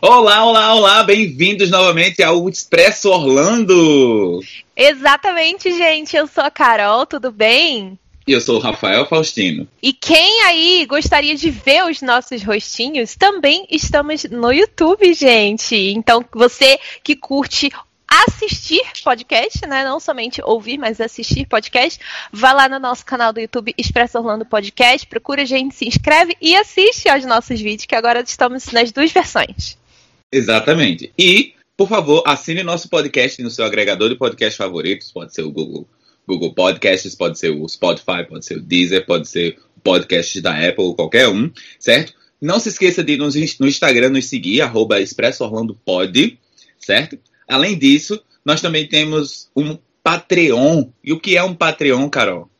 Olá, olá, olá, bem-vindos novamente ao Expresso Orlando. Exatamente, gente. Eu sou a Carol, tudo bem? E eu sou o Rafael Faustino. E quem aí gostaria de ver os nossos rostinhos, também estamos no YouTube, gente. Então, você que curte assistir podcast, né? Não somente ouvir, mas assistir podcast. Vá lá no nosso canal do YouTube Expresso Orlando Podcast, procura a gente, se inscreve e assiste aos nossos vídeos, que agora estamos nas duas versões. Exatamente. E, por favor, assine nosso podcast no seu agregador de podcast favoritos. Pode ser o Google, Google Podcasts, pode ser o Spotify, pode ser o Deezer, pode ser o podcast da Apple, qualquer um, certo? Não se esqueça de nos, no Instagram nos seguir, arroba certo? Além disso, nós também temos um Patreon. E o que é um Patreon, Carol?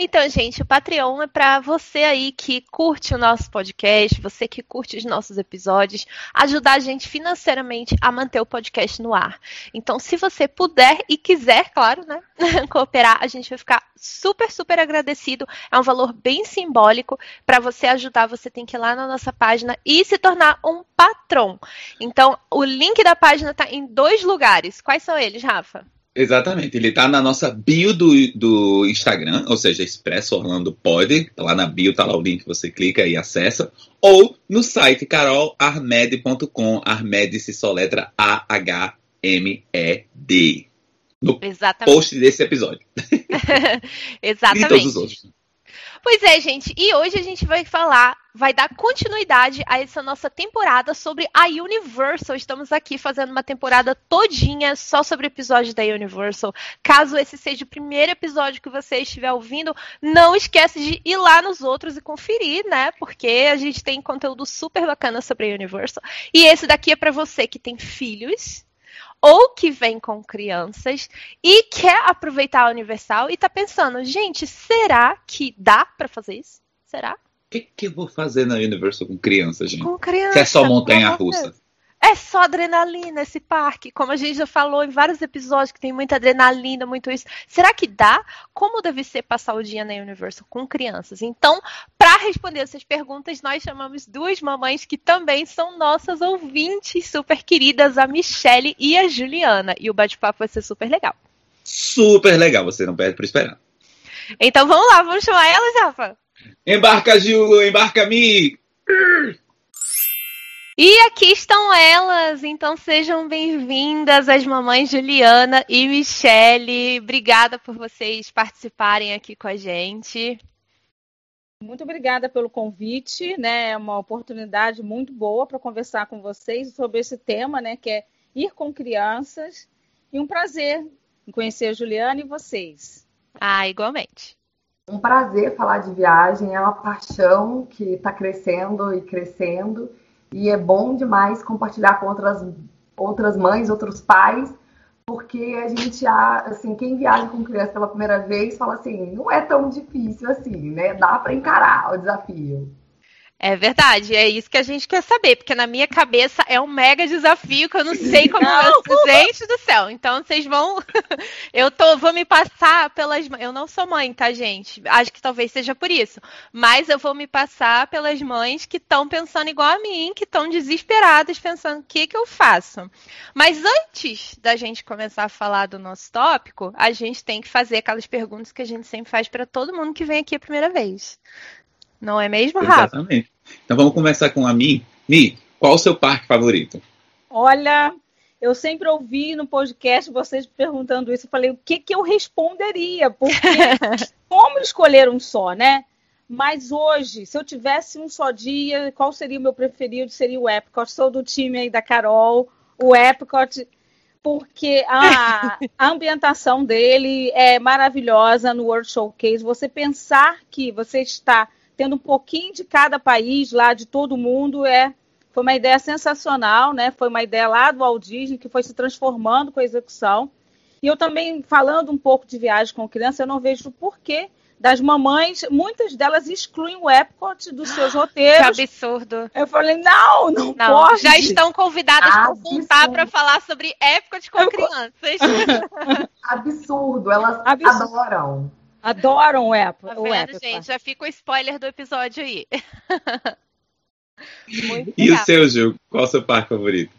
Então, gente, o Patreon é para você aí que curte o nosso podcast, você que curte os nossos episódios, ajudar a gente financeiramente a manter o podcast no ar. Então, se você puder e quiser, claro, né, cooperar, a gente vai ficar super, super agradecido. É um valor bem simbólico. Para você ajudar, você tem que ir lá na nossa página e se tornar um patrão. Então, o link da página está em dois lugares. Quais são eles, Rafa? Exatamente, ele tá na nossa bio do, do Instagram, ou seja, Expresso Orlando Pod. Lá na bio tá lá o link, você clica e acessa. Ou no site carolarmed.com. Armed se soletra A-H-M-E-D. No Exatamente. post desse episódio. Exatamente. e todos os outros. Pois é, gente, e hoje a gente vai falar, vai dar continuidade a essa nossa temporada sobre a Universal. Estamos aqui fazendo uma temporada todinha só sobre episódios da Universal. Caso esse seja o primeiro episódio que você estiver ouvindo, não esquece de ir lá nos outros e conferir, né? Porque a gente tem conteúdo super bacana sobre a Universal. E esse daqui é para você que tem filhos ou que vem com crianças e quer aproveitar a Universal e tá pensando, gente, será que dá para fazer isso? Será? O que, que eu vou fazer na Universal com crianças, gente? Com criança. Se é só montanha russa. É só adrenalina esse parque, como a gente já falou em vários episódios que tem muita adrenalina, muito isso. Será que dá? Como deve ser passar o dia na Universal com crianças? Então, para responder essas perguntas, nós chamamos duas mamães que também são nossas ouvintes super queridas, a Michelle e a Juliana. E o bate-papo vai ser super legal. Super legal, você não perde por esperar. Então vamos lá, vamos chamar elas, Rafa? Embarca, Ju, embarca, Mi! E aqui estão elas, então sejam bem-vindas as mamães Juliana e Michele. Obrigada por vocês participarem aqui com a gente. Muito obrigada pelo convite, né? É uma oportunidade muito boa para conversar com vocês sobre esse tema, né? Que é ir com crianças. E um prazer em conhecer a Juliana e vocês. Ah, igualmente. Um prazer falar de viagem, é uma paixão que está crescendo e crescendo e é bom demais compartilhar com outras, outras mães, outros pais, porque a gente, assim, quem viaja com criança pela primeira vez fala assim, não é tão difícil assim, né? Dá para encarar o desafio. É verdade, é isso que a gente quer saber, porque na minha cabeça é um mega desafio que eu não sei como não. gente do céu. Então vocês vão eu tô vou me passar pelas eu não sou mãe, tá, gente? Acho que talvez seja por isso. Mas eu vou me passar pelas mães que estão pensando igual a mim, que estão desesperadas pensando o que que eu faço. Mas antes da gente começar a falar do nosso tópico, a gente tem que fazer aquelas perguntas que a gente sempre faz para todo mundo que vem aqui a primeira vez. Não é mesmo, Rafa? Exatamente. Então vamos começar com a Mi. Mi, qual o seu parque favorito? Olha, eu sempre ouvi no podcast vocês perguntando isso. Eu falei, o que, que eu responderia? Porque como escolher um só, né? Mas hoje, se eu tivesse um só dia, qual seria o meu preferido? Seria o Epcot. Sou do time aí da Carol. O Epcot, porque a, a ambientação dele é maravilhosa no World Showcase. Você pensar que você está tendo um pouquinho de cada país lá, de todo mundo, é foi uma ideia sensacional, né? Foi uma ideia lá do Walt Disney que foi se transformando com a execução. E eu também, falando um pouco de viagem com criança, eu não vejo por que das mamães, muitas delas excluem o Epcot dos seus roteiros. Que absurdo. Eu falei, não, não, não pode. Já estão convidadas para voltar para falar sobre Epcot com Eu... crianças. absurdo, elas absurdo. adoram. Adoram o Epcot. Tá vendo, gente? Já fica o spoiler do episódio aí. e o seu, Gil? Qual o seu parque favorito?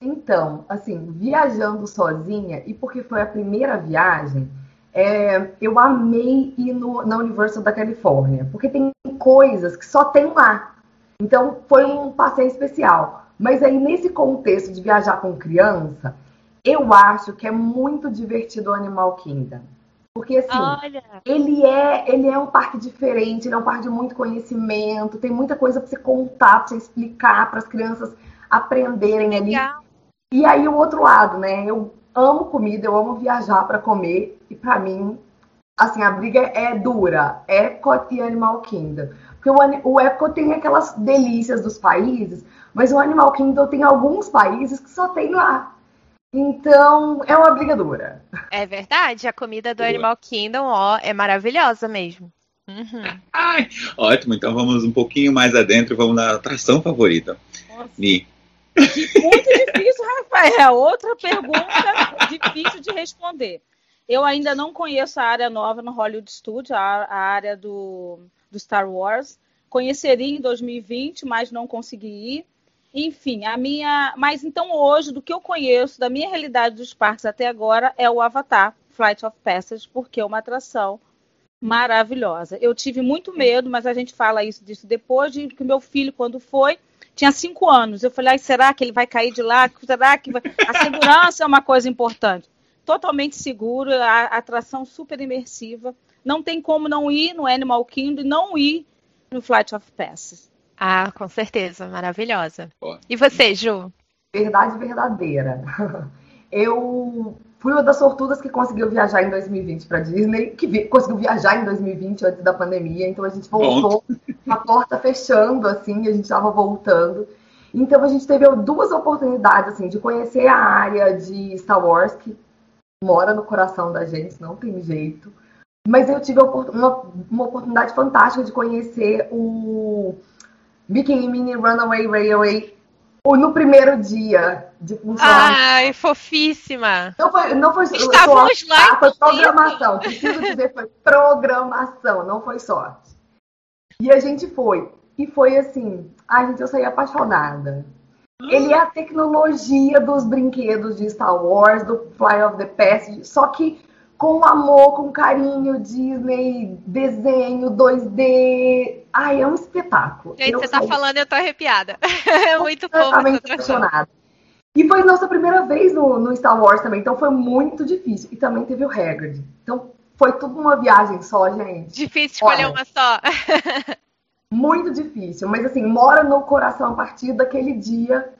Então, assim, viajando sozinha, e porque foi a primeira viagem, é, eu amei ir no, na Universal da Califórnia, porque tem coisas que só tem lá. Então foi um passeio especial. Mas aí, nesse contexto de viajar com criança, eu acho que é muito divertido o Animal Kingdom. Porque assim, Olha. ele é, ele é um parque diferente, ele é um parque de muito conhecimento, tem muita coisa para você contar, para você explicar para as crianças aprenderem Legal. ali. E aí o outro lado, né? Eu amo comida, eu amo viajar para comer e para mim, assim, a briga é dura, Epcot e Animal Kingdom. Porque o, o Epcot tem aquelas delícias dos países, mas o Animal Kingdom tem alguns países que só tem lá. Então, é uma briga dura. É verdade, a comida do Boa. Animal Kingdom, ó, é maravilhosa mesmo. Uhum. Ai, ótimo, então vamos um pouquinho mais adentro, vamos na atração favorita. Nossa. Mi. Muito difícil, Rafael. Outra pergunta difícil de responder. Eu ainda não conheço a área nova no Hollywood Studio, a, a área do, do Star Wars. Conheceria em 2020, mas não consegui ir. Enfim, a minha. Mas então hoje, do que eu conheço, da minha realidade dos parques até agora, é o Avatar Flight of Passage, porque é uma atração maravilhosa. Eu tive muito medo, mas a gente fala isso disso depois de que meu filho, quando foi, tinha cinco anos. Eu falei, será que ele vai cair de lá? Será que vai... a segurança é uma coisa importante? Totalmente seguro, a atração super imersiva. Não tem como não ir no Animal Kingdom e não ir no Flight of Passes. Ah, com certeza, maravilhosa. E você, Ju? Verdade verdadeira. Eu fui uma das sortudas que conseguiu viajar em 2020 para Disney, que vi, conseguiu viajar em 2020 antes da pandemia, então a gente voltou, Bom. a porta fechando assim, a gente estava voltando. Então a gente teve duas oportunidades assim de conhecer a área de Star Wars que mora no coração da gente, não tem jeito. Mas eu tive uma, uma oportunidade fantástica de conhecer o Mickey e Minnie Runaway Railway no primeiro dia de funcionar. Ai, fofíssima. Não foi, não foi Estávamos sorte, lá. Tá? Foi programação. Preciso dizer, foi programação, não foi sorte. E a gente foi. E foi assim, a gente, eu saí apaixonada. Ele é a tecnologia dos brinquedos de Star Wars, do Fly of the Past, só que com amor, com carinho, Disney, desenho, 2D. Ai, é um espetáculo. Gente, eu você tá falando, eu tô arrepiada. É muito fofo essa E foi nossa primeira vez no, no, Star Wars também, então foi muito difícil. E também teve o Hagrid. Então foi tudo uma viagem só, gente. Difícil escolher Olha, uma só. muito difícil, mas assim, mora no coração a partir daquele dia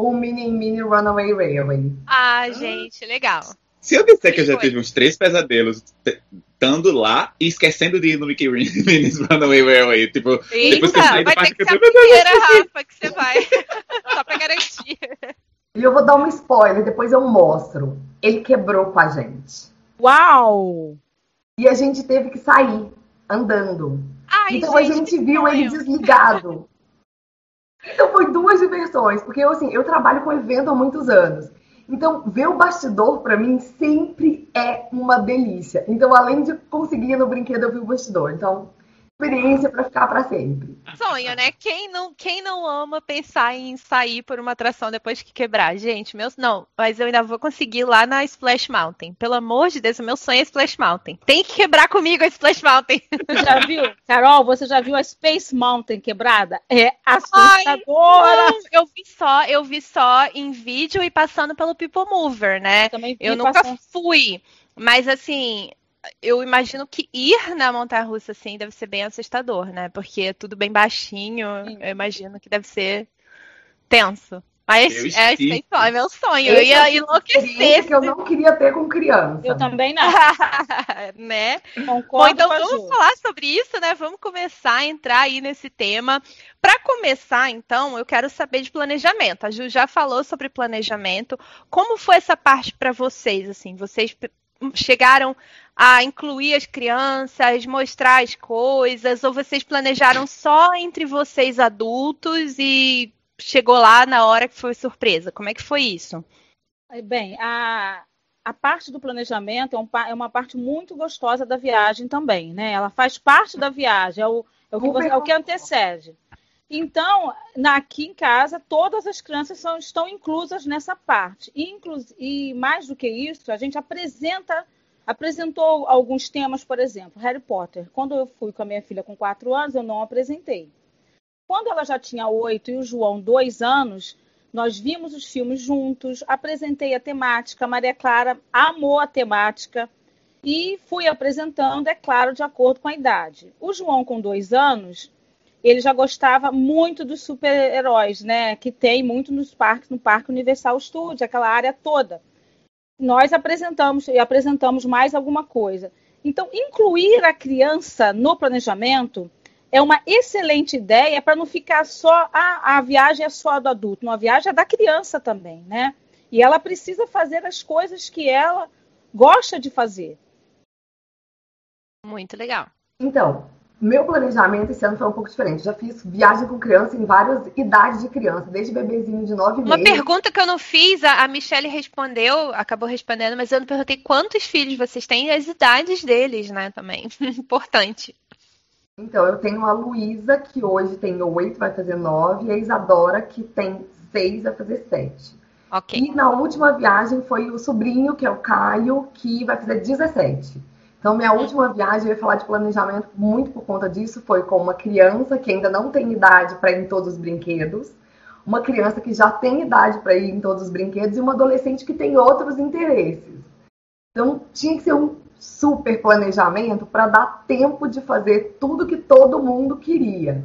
o Mini Mini Runaway Railway. Ah, gente, legal. Se eu disser que eu já tive uns três pesadelos estando lá e esquecendo de ir no Mickey Minnie's Runaway Railway, tipo, Eita, depois que eu saí do parque, que ser a primeira, Rafa, que você vai. Só pra garantir. E eu vou dar um spoiler, depois eu mostro. Ele quebrou com a gente. Uau! E a gente teve que sair andando. Ai, então gente, a gente viu ele desligado. Então foi duas diversões, porque eu assim, eu trabalho com evento há muitos anos. Então, ver o bastidor para mim sempre é uma delícia. Então, além de conseguir no brinquedo, eu vi o bastidor. Então, experiência para ficar para sempre. Sonho, né? Quem não, quem não ama pensar em sair por uma atração depois que quebrar? Gente, meus não, mas eu ainda vou conseguir lá na Splash Mountain. Pelo amor de Deus, o meu sonho é Splash Mountain. Tem que quebrar comigo a Splash Mountain. Já viu? Carol, você já viu a Space Mountain quebrada? É assustadora. Ai, eu vi só, eu vi só em vídeo e passando pelo People Mover, né? Eu, eu nunca passando. fui. Mas assim, eu imagino que ir na montanha russa assim deve ser bem assustador, né? Porque é tudo bem baixinho. Sim. Eu imagino que deve ser tenso. Mas é, é, é meu sonho. Eu ia enlouquecer. que eu não queria ter com criança. Eu também não. né? Concordo Bom, então vamos falar sobre isso, né? Vamos começar a entrar aí nesse tema. Para começar, então, eu quero saber de planejamento. A Ju já falou sobre planejamento. Como foi essa parte para vocês? Assim, vocês chegaram a incluir as crianças, mostrar as coisas, ou vocês planejaram só entre vocês adultos e chegou lá na hora que foi surpresa? Como é que foi isso? Bem, a, a parte do planejamento é, um, é, uma parte muito gostosa da viagem também, né? Ela faz parte da viagem, é o, é o, que, você, é o que antecede. Então, na, aqui em casa, todas as crianças são, estão inclusas nessa parte. E, e mais do que isso, a gente apresenta apresentou alguns temas, por exemplo, Harry Potter. Quando eu fui com a minha filha com quatro anos, eu não apresentei. Quando ela já tinha oito e o João dois anos, nós vimos os filmes juntos, apresentei a temática, a Maria Clara amou a temática e fui apresentando, é claro, de acordo com a idade. O João, com dois anos, ele já gostava muito dos super-heróis, né? Que tem muito nos parques, no Parque Universal Studios, aquela área toda nós apresentamos e apresentamos mais alguma coisa. Então, incluir a criança no planejamento é uma excelente ideia para não ficar só ah, a viagem é só do adulto, uma viagem é da criança também, né? E ela precisa fazer as coisas que ela gosta de fazer. Muito legal. Então, meu planejamento esse ano foi um pouco diferente. Já fiz viagem com criança em várias idades de criança, desde bebezinho de nove meses. Uma pergunta que eu não fiz, a Michelle respondeu, acabou respondendo, mas eu não perguntei quantos filhos vocês têm e as idades deles, né, também. Importante. Então, eu tenho a Luísa, que hoje tem oito, vai fazer nove, e a Isadora, que tem seis, vai fazer sete. Ok. E na última viagem foi o sobrinho, que é o Caio, que vai fazer 17. Então, minha última viagem, eu ia falar de planejamento muito por conta disso, foi com uma criança que ainda não tem idade para ir em todos os brinquedos, uma criança que já tem idade para ir em todos os brinquedos e uma adolescente que tem outros interesses. Então, tinha que ser um super planejamento para dar tempo de fazer tudo que todo mundo queria.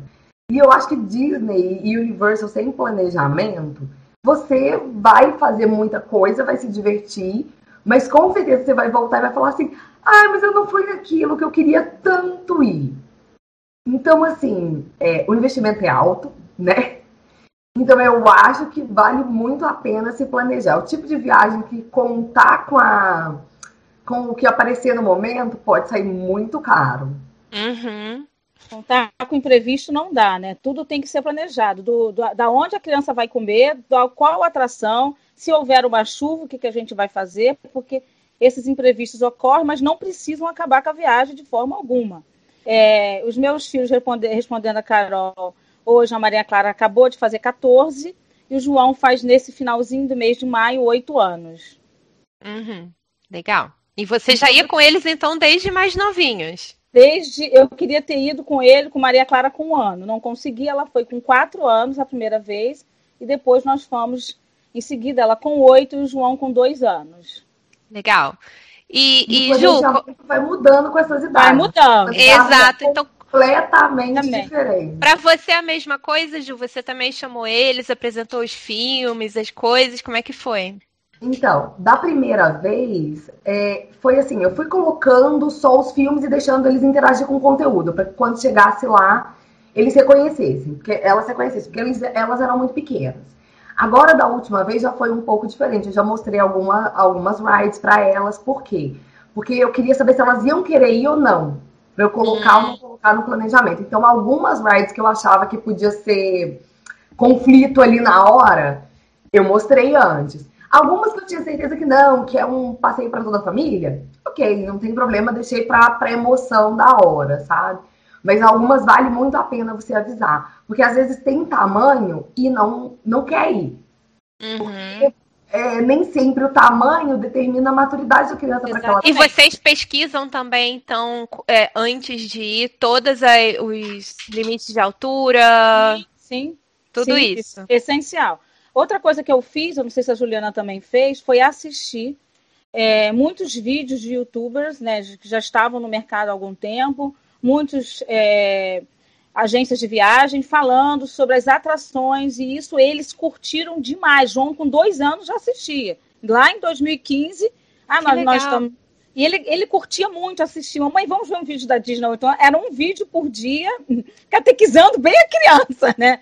E eu acho que Disney e Universal sem planejamento, você vai fazer muita coisa, vai se divertir, mas com certeza você vai voltar e vai falar assim: ah, mas eu não fui naquilo que eu queria tanto ir. Então, assim, é, o investimento é alto, né? Então, eu acho que vale muito a pena se planejar. O tipo de viagem que contar com, a, com o que aparecer no momento pode sair muito caro. Uhum. Contar com imprevisto não dá, né? Tudo tem que ser planejado. Do, do, da onde a criança vai comer, da qual atração, se houver uma chuva, o que, que a gente vai fazer, porque esses imprevistos ocorrem, mas não precisam acabar com a viagem de forma alguma. É, os meus filhos, responde, respondendo a Carol, hoje a Maria Clara acabou de fazer 14 e o João faz nesse finalzinho do mês de maio 8 anos. Uhum, legal. E você já ia com eles então desde mais novinhos? Desde eu queria ter ido com ele, com Maria Clara com um ano, não consegui. Ela foi com quatro anos a primeira vez e depois nós fomos em seguida ela com oito e o João com dois anos. Legal. E, e Ju. Vai mudando com essas idades. Vai mudando. Exato. Então, completamente também. diferente. Para você é a mesma coisa, Ju? Você também chamou eles, apresentou os filmes, as coisas, como é que foi? Então, da primeira vez, é, foi assim, eu fui colocando só os filmes e deixando eles interagir com o conteúdo, para que quando chegasse lá, eles reconhecessem, porque elas reconhecessem, porque eles, elas eram muito pequenas. Agora, da última vez, já foi um pouco diferente. Eu já mostrei alguma, algumas rides para elas. Por quê? Porque eu queria saber se elas iam querer ir ou não. Para eu colocar ou não colocar no planejamento. Então, algumas rides que eu achava que podia ser conflito ali na hora, eu mostrei antes. Algumas que eu tinha certeza que não, que é um passeio para toda a família, ok, não tem problema, deixei para a emoção da hora, sabe? Mas algumas vale muito a pena você avisar. Porque às vezes tem tamanho e não, não quer ir. Uhum. Porque é, nem sempre o tamanho determina a maturidade da criança para aquela E vocês pesquisam também, então, é, antes de ir, todos os limites de altura? Sim. sim tudo sim, isso. Essencial. Outra coisa que eu fiz, eu não sei se a Juliana também fez, foi assistir é, muitos vídeos de youtubers, né, que já estavam no mercado há algum tempo, muitos é, agências de viagem falando sobre as atrações e isso eles curtiram demais. João, com dois anos, já assistia. Lá em 2015, ah, nós, nós estamos. E ele, ele curtia muito assistir. Mamãe, vamos ver um vídeo da Disney. Então, era um vídeo por dia, catequizando bem a criança, né?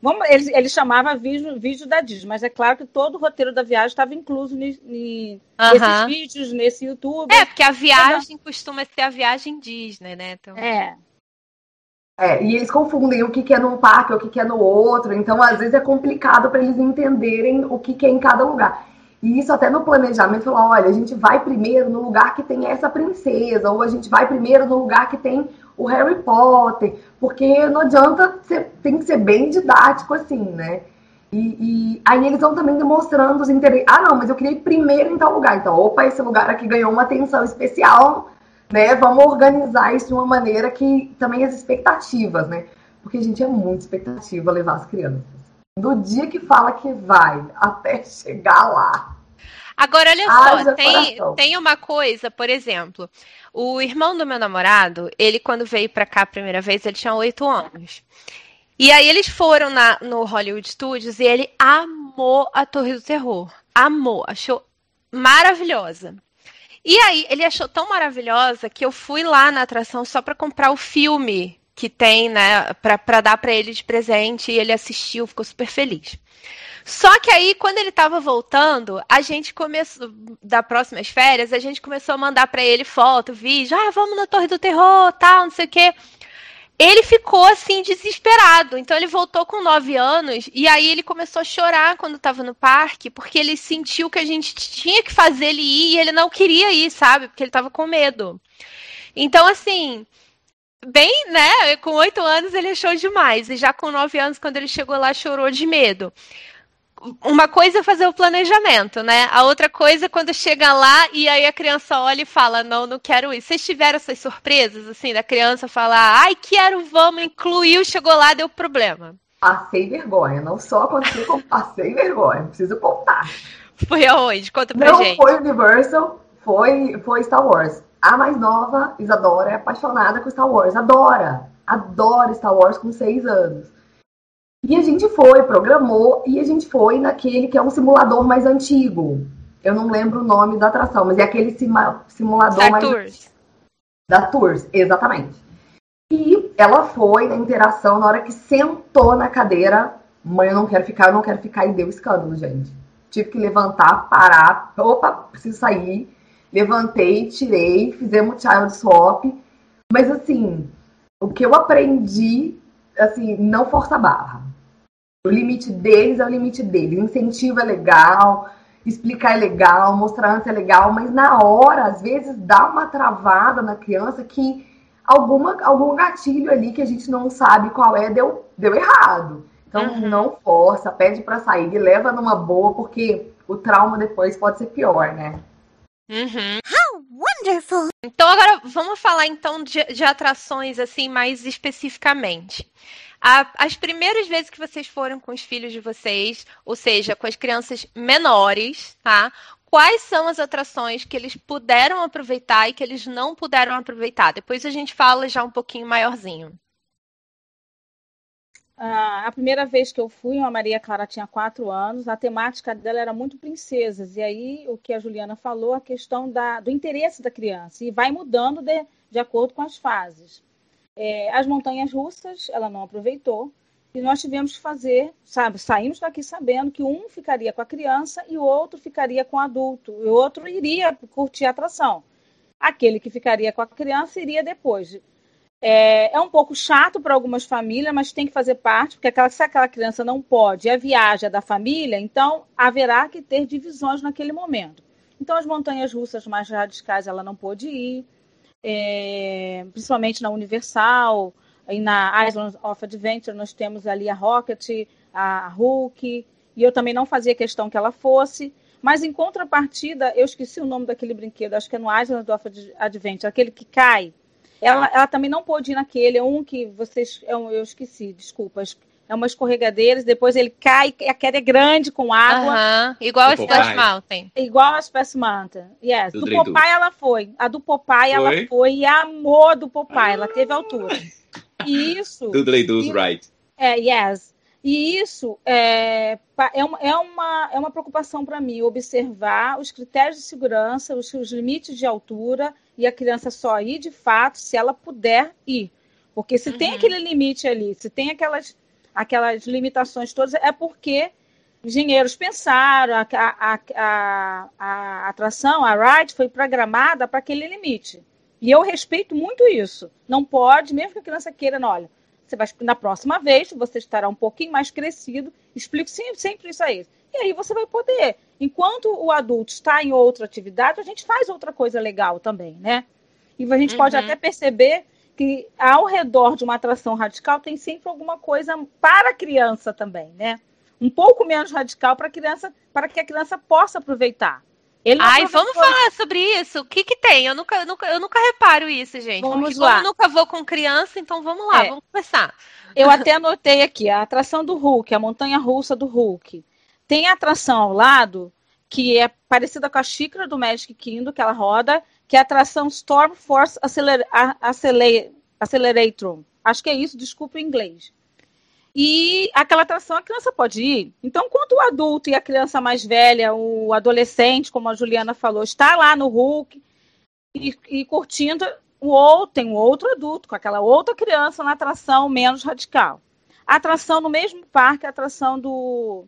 Vamos, ele, ele chamava vídeo, vídeo da Disney, mas é claro que todo o roteiro da viagem estava incluso ni, ni, uhum. nesses vídeos, nesse YouTube. É, porque a viagem costuma ser a viagem Disney, né? Então... É. É, e eles confundem o que, que é num parque, o que, que é no outro, então às vezes é complicado para eles entenderem o que, que é em cada lugar. E isso até no planejamento, falar, olha, a gente vai primeiro no lugar que tem essa princesa, ou a gente vai primeiro no lugar que tem o Harry Potter, porque não adianta, ser, tem que ser bem didático assim, né? E, e aí eles vão também demonstrando os interesses. Ah, não, mas eu queria ir primeiro em tal lugar. Então, opa, esse lugar aqui ganhou uma atenção especial, né? Vamos organizar isso de uma maneira que também as expectativas, né? Porque a gente é muito expectativa levar as crianças do dia que fala que vai até chegar lá. Agora, olha só, tem, tem uma coisa, por exemplo, o irmão do meu namorado, ele quando veio para cá a primeira vez, ele tinha oito anos. E aí eles foram na, no Hollywood Studios e ele amou a Torre do Terror. Amou, achou maravilhosa. E aí ele achou tão maravilhosa que eu fui lá na atração só para comprar o filme que tem, né, para dar para ele de presente e ele assistiu, ficou super feliz. Só que aí, quando ele estava voltando, a gente começou, da próximas férias, a gente começou a mandar para ele foto, vídeo, ah, vamos na Torre do Terror, tal, não sei o quê. Ele ficou assim desesperado. Então ele voltou com nove anos e aí ele começou a chorar quando estava no parque, porque ele sentiu que a gente tinha que fazer ele ir e ele não queria ir, sabe? Porque ele estava com medo. Então, assim, bem, né? Com oito anos ele achou demais. E já com nove anos, quando ele chegou lá, chorou de medo. Uma coisa é fazer o planejamento, né? A outra coisa é quando chega lá e aí a criança olha e fala: Não, não quero ir. Vocês tiveram essas surpresas, assim, da criança falar: Ai, quero, vamos, incluiu, chegou lá, deu problema. Passei vergonha. Não só aconteceu, como passei vergonha. Preciso contar. Foi aonde? Conta pra não gente. Não foi Universal, foi, foi Star Wars. A mais nova, Isadora, é apaixonada com Star Wars. Adora. Adora Star Wars com seis anos. E a gente foi, programou, e a gente foi naquele que é um simulador mais antigo. Eu não lembro o nome da atração, mas é aquele simulador da mais. Tours. Da Tours, exatamente. E ela foi na interação, na hora que sentou na cadeira, mãe, eu não quero ficar, eu não quero ficar, e deu escândalo, gente. Tive que levantar, parar, opa, preciso sair levantei, tirei, fizemos child swap. Mas assim, o que eu aprendi, assim, não força a barra. O limite deles é o limite deles. Incentivo é legal, explicar é legal, mostrar antes é legal, mas na hora, às vezes, dá uma travada na criança que alguma, algum gatilho ali que a gente não sabe qual é, deu, deu errado. Então, uhum. não força, pede para sair, leva numa boa, porque o trauma depois pode ser pior, né? Uhum. How wonderful! Então agora vamos falar então de, de atrações assim mais especificamente. A, as primeiras vezes que vocês foram com os filhos de vocês, ou seja, com as crianças menores, tá? Quais são as atrações que eles puderam aproveitar e que eles não puderam aproveitar? Depois a gente fala já um pouquinho maiorzinho. a primeira vez que eu fui, a Maria Clara tinha quatro anos, a temática dela era muito princesas. E aí, o que a Juliana falou, a questão da, do interesse da criança. E vai mudando de, de acordo com as fases. É, as montanhas russas, ela não aproveitou. E nós tivemos que fazer, sabe, saímos daqui sabendo que um ficaria com a criança e o outro ficaria com o adulto. E o outro iria curtir a atração. Aquele que ficaria com a criança iria depois. É, é um pouco chato para algumas famílias, mas tem que fazer parte, porque aquela, se aquela criança não pode, a viagem é da família, então haverá que ter divisões naquele momento. Então, as montanhas russas mais radicais ela não pôde ir, é, principalmente na Universal, e na Island of Adventure nós temos ali a Rocket, a Hulk, e eu também não fazia questão que ela fosse. Mas em contrapartida, eu esqueci o nome daquele brinquedo, acho que é no Island of Adventure, aquele que cai, ela, ela também não pôde ir naquele, é um que vocês. É eu esqueci, desculpa. É uma escorregadeira, depois ele cai, a queda é grande com água. Uhum. Igual a Splash Mountain. Igual a Splash Mountain. Yes. Do, do Popeye ela foi. A do Popeye foi? ela foi e amor do Popeye. Ela teve altura. E isso. Doodly doos right. É, yes. E isso é, é, uma, é, uma, é uma preocupação para mim, observar os critérios de segurança, os, os limites de altura e a criança só ir de fato se ela puder ir. Porque se uhum. tem aquele limite ali, se tem aquelas aquelas limitações todas, é porque engenheiros pensaram, a, a, a, a atração, a ride, foi programada para aquele limite. E eu respeito muito isso. Não pode, mesmo que a criança queira, não, olha, você vai na próxima vez, você estará um pouquinho mais crescido, explico sempre isso aí. E aí você vai poder. Enquanto o adulto está em outra atividade, a gente faz outra coisa legal também, né? E a gente uhum. pode até perceber que ao redor de uma atração radical tem sempre alguma coisa para a criança também, né? Um pouco menos radical para a criança, para que a criança possa aproveitar. Ai, vamos falar sobre isso. O que que tem? Eu nunca, eu nunca, eu nunca reparo isso, gente. Vamos Porque lá. Eu nunca vou com criança, então vamos lá, é. vamos começar. Eu até anotei aqui a atração do Hulk, a montanha russa do Hulk. Tem a atração ao lado que é parecida com a xícara do Magic Kingdom, que ela roda, que é a atração Storm Force Acceler Accelerator. Acho que é isso, desculpa o inglês. E aquela atração a criança pode ir. Então, quando o adulto e a criança mais velha, o adolescente, como a Juliana falou, está lá no Hulk e, e curtindo, o outro, tem um outro adulto com aquela outra criança na atração menos radical. A atração no mesmo parque, a atração do,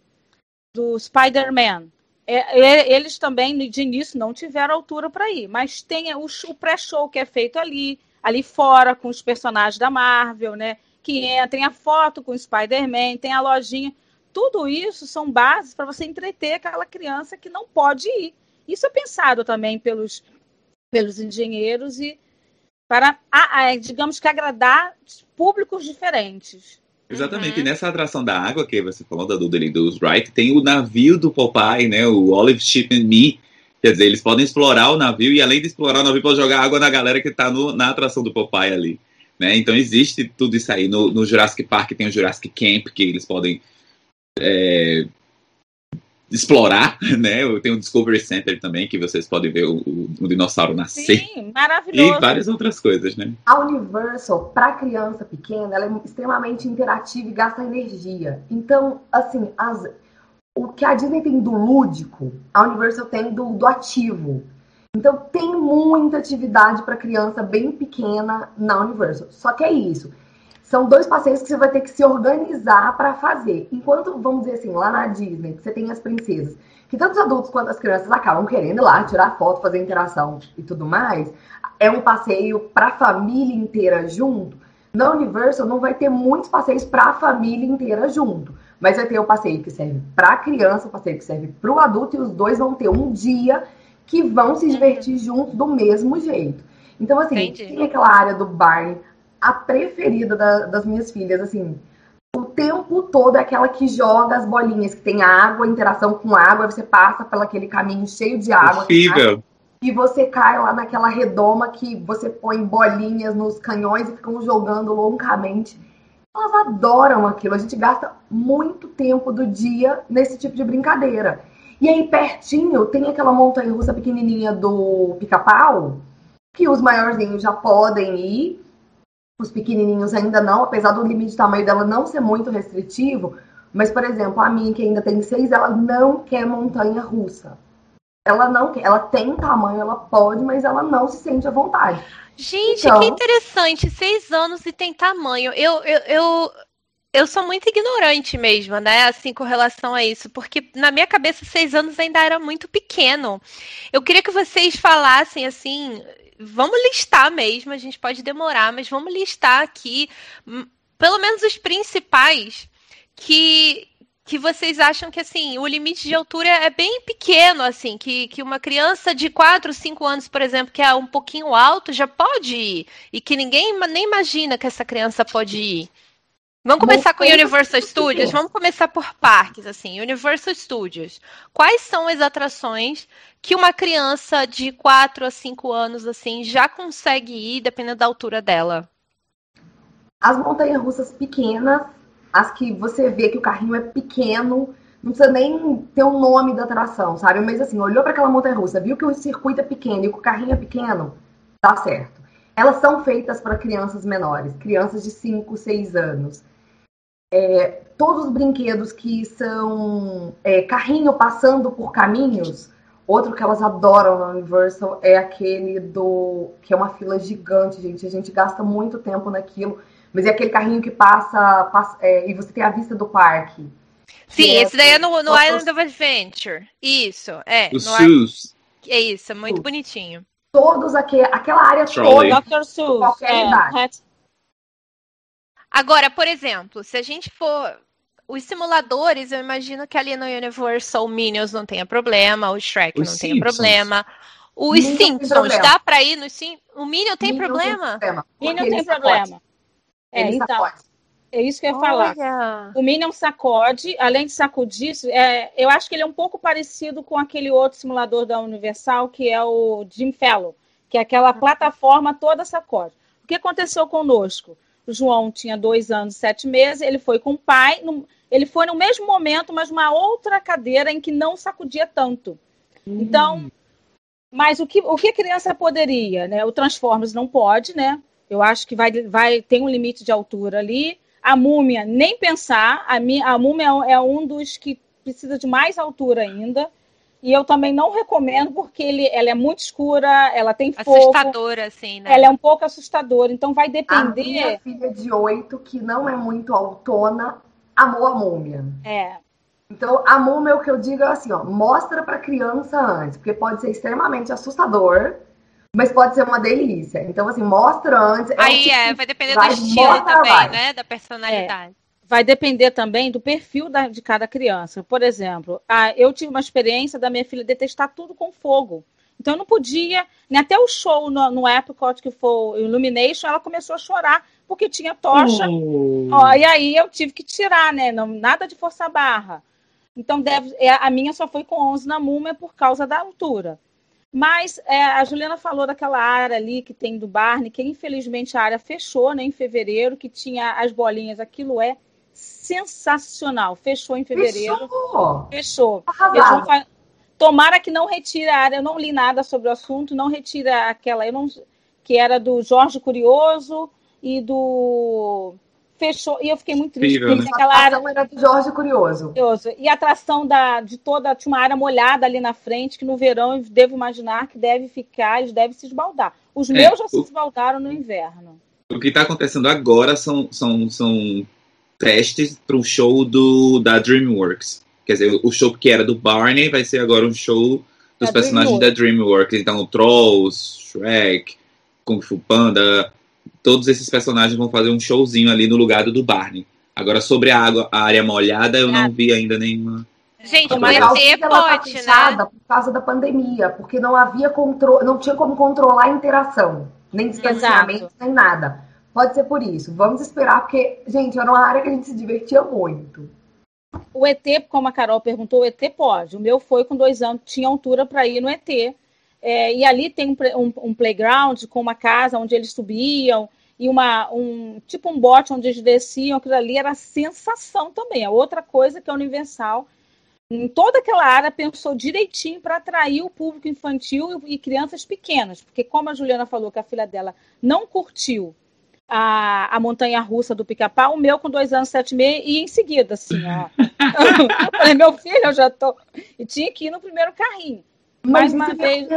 do Spider-Man. É, é, eles também, de início, não tiveram altura para ir, mas tem o, o pré-show que é feito ali, ali fora, com os personagens da Marvel, né? que entra, tem a foto com o Spider-Man, tem a lojinha. Tudo isso são bases para você entreter aquela criança que não pode ir. Isso é pensado também pelos, pelos engenheiros e para, digamos que, agradar públicos diferentes. Exatamente. Uhum. E nessa atração da água que você falou da Dudley dos Wright, tem o navio do Popeye, né? O Olive Ship and Me. Quer dizer, eles podem explorar o navio e além de explorar o navio, podem jogar água na galera que está na atração do Popeye ali. Né? Então existe tudo isso aí. No, no, Jurassic Park tem o Jurassic Camp, que eles podem é, explorar, né? Tem o Discovery Center também, que vocês podem ver o, o, o dinossauro nascer. Sim, maravilhoso. E várias outras coisas, né? A Universal, para criança pequena, ela é extremamente interativa e gasta energia. Então, assim, as, o que a Disney tem do lúdico, a Universal tem do, do ativo. Então tem muita atividade para criança bem pequena na Universal. Só que é isso. São dois passeios que você vai ter que se organizar para fazer. Enquanto, vamos dizer assim, lá na Disney, que você tem as princesas, que tanto os adultos quanto as crianças acabam querendo ir lá tirar foto, fazer interação e tudo mais, é um passeio para a família inteira junto. Na Universal não vai ter muitos passeios para a família inteira junto, mas vai ter o passeio que serve para a criança, o passeio que serve para o adulto e os dois vão ter um dia que vão se divertir juntos do mesmo jeito. Então, assim, Entendi. tem aquela área do Barney, a preferida da, das minhas filhas, assim, o tempo todo é aquela que joga as bolinhas, que tem água, interação com água, você passa pelo aquele caminho cheio de água. E você cai lá naquela redoma que você põe bolinhas nos canhões e ficam jogando longamente. Elas adoram aquilo. A gente gasta muito tempo do dia nesse tipo de brincadeira. E aí, pertinho, tem aquela montanha russa pequenininha do pica-pau, que os maiorzinhos já podem ir, os pequenininhos ainda não, apesar do limite de tamanho dela não ser muito restritivo. Mas, por exemplo, a minha, que ainda tem seis, ela não quer montanha russa. Ela não quer, ela tem tamanho, ela pode, mas ela não se sente à vontade. Gente, então... que interessante, seis anos e tem tamanho. Eu, eu, eu, eu sou muito ignorante mesmo, né? Assim, com relação a isso, porque na minha cabeça, seis anos ainda era muito pequeno. Eu queria que vocês falassem assim. Vamos listar mesmo, a gente pode demorar, mas vamos listar aqui hum, pelo menos os principais que, que vocês acham que assim o limite de altura é bem pequeno, assim, que, que uma criança de 4, 5 anos, por exemplo, que é um pouquinho alto, já pode ir, e que ninguém nem imagina que essa criança pode ir. Vamos começar com Universal Studios? Vamos começar por parques, assim. Universal Studios. Quais são as atrações que uma criança de 4 a 5 anos, assim, já consegue ir, dependendo da altura dela? As montanhas russas pequenas, as que você vê que o carrinho é pequeno, não precisa nem ter o um nome da atração, sabe? Mas assim, olhou para aquela montanha russa, viu que o circuito é pequeno e que o carrinho é pequeno, tá certo. Elas são feitas para crianças menores, crianças de 5, 6 anos é, todos os brinquedos que são é, carrinho passando por caminhos. Outro que elas adoram na Universal é aquele do. que é uma fila gigante, gente. A gente gasta muito tempo naquilo, Mas é aquele carrinho que passa, passa é, e você tem a vista do parque. Sim, é, esse daí é no, no Island of Adventure. Isso, é. O SUS. É isso, é muito bonitinho. Todos aquele, aquela área Trolley. toda. Dr. Seuss. Qualquer é, idade. Agora, por exemplo, se a gente for. Os simuladores, eu imagino que ali no Universal Minions não tenha problema, o Shrek Os não tenha problema. Os Minion Simpsons, dá pra ir no Sim? O Minion tem Minion problema? Tem Minion tem problema. É, então. É isso que eu ia falar. Olha. O Minion sacode, além de sacudir, é, eu acho que ele é um pouco parecido com aquele outro simulador da Universal, que é o Jim Fellow, que é aquela plataforma toda sacode. O que aconteceu conosco? O João tinha dois anos, sete meses, ele foi com o pai, no, ele foi no mesmo momento, mas uma outra cadeira em que não sacudia tanto. Hum. Então, mas o que, o que a criança poderia, né? O Transformers não pode, né? Eu acho que vai, vai tem um limite de altura ali. A múmia, nem pensar. A, minha, a múmia é um dos que precisa de mais altura ainda. E eu também não recomendo, porque ele, ela é muito escura, ela tem fogo. Assustadora, assim, né? Ela é um pouco assustadora, então vai depender. A minha filha de oito, que não é muito autona, amou a múmia. É. Então, a múmia, é o que eu digo é assim, ó, mostra pra criança antes, porque pode ser extremamente assustador mas pode ser uma delícia. Então, assim, mostra antes. É Aí é, é vai depender vai, do estilo também, vai. né? Da personalidade. É, vai depender também do perfil da, de cada criança. Por exemplo, a, eu tive uma experiência da minha filha detestar tudo com fogo. Então eu não podia, nem até o show no, no Epcot, que foi o Illumination, ela começou a chorar porque tinha tocha. Ó, e aí eu tive que tirar, né? Não, nada de força barra. Então deve, é, a minha só foi com 11 na múmia por causa da altura. Mas é, a Juliana falou daquela área ali que tem do Barney, que infelizmente a área fechou né, em fevereiro, que tinha as bolinhas. Aquilo é sensacional. Fechou em fevereiro. Fechou. Fechou. Tomara que não retire a área. Eu não li nada sobre o assunto. Não retira aquela. Eu não... Que era do Jorge Curioso e do fechou. E eu fiquei muito triste. Incrível, né? aquela área era do Jorge Curioso. Curioso. E a atração da, de toda. Tinha uma área molhada ali na frente, que no verão eu devo imaginar que deve ficar, eles devem se esbaldar. Os é, meus já o, se esbaldaram no inverno. O que está acontecendo agora são, são, são testes para um show do, da DreamWorks. Quer dizer, o show que era do Barney vai ser agora um show dos da personagens Dreamworks. da DreamWorks. Então, Trolls, Shrek, Kung Fu Panda, todos esses personagens vão fazer um showzinho ali no lugar do Barney. Agora, sobre a água, a área molhada, eu é. não vi ainda nenhuma. Gente, mas ET pode, tá né? Por causa da pandemia, porque não havia controle, não tinha como controlar a interação, nem distanciamento, nem nada. Pode ser por isso. Vamos esperar, porque, gente, era uma área que a gente se divertia muito. O ET, como a Carol perguntou, o ET pode. O meu foi com dois anos, tinha altura para ir no ET. É, e ali tem um, um, um, playground com uma casa onde eles subiam e uma um tipo um bote onde eles desciam. Aquilo ali era sensação também. A outra coisa que a Universal em toda aquela área pensou direitinho para atrair o público infantil e, e, crianças pequenas, porque como a Juliana falou que a filha dela não curtiu a, a montanha russa do pica-pau, o meu com dois anos, sete e meio, e em seguida, assim, ó. eu falei, meu filho, eu já tô. E tinha que ir no primeiro carrinho. Mais uma vez.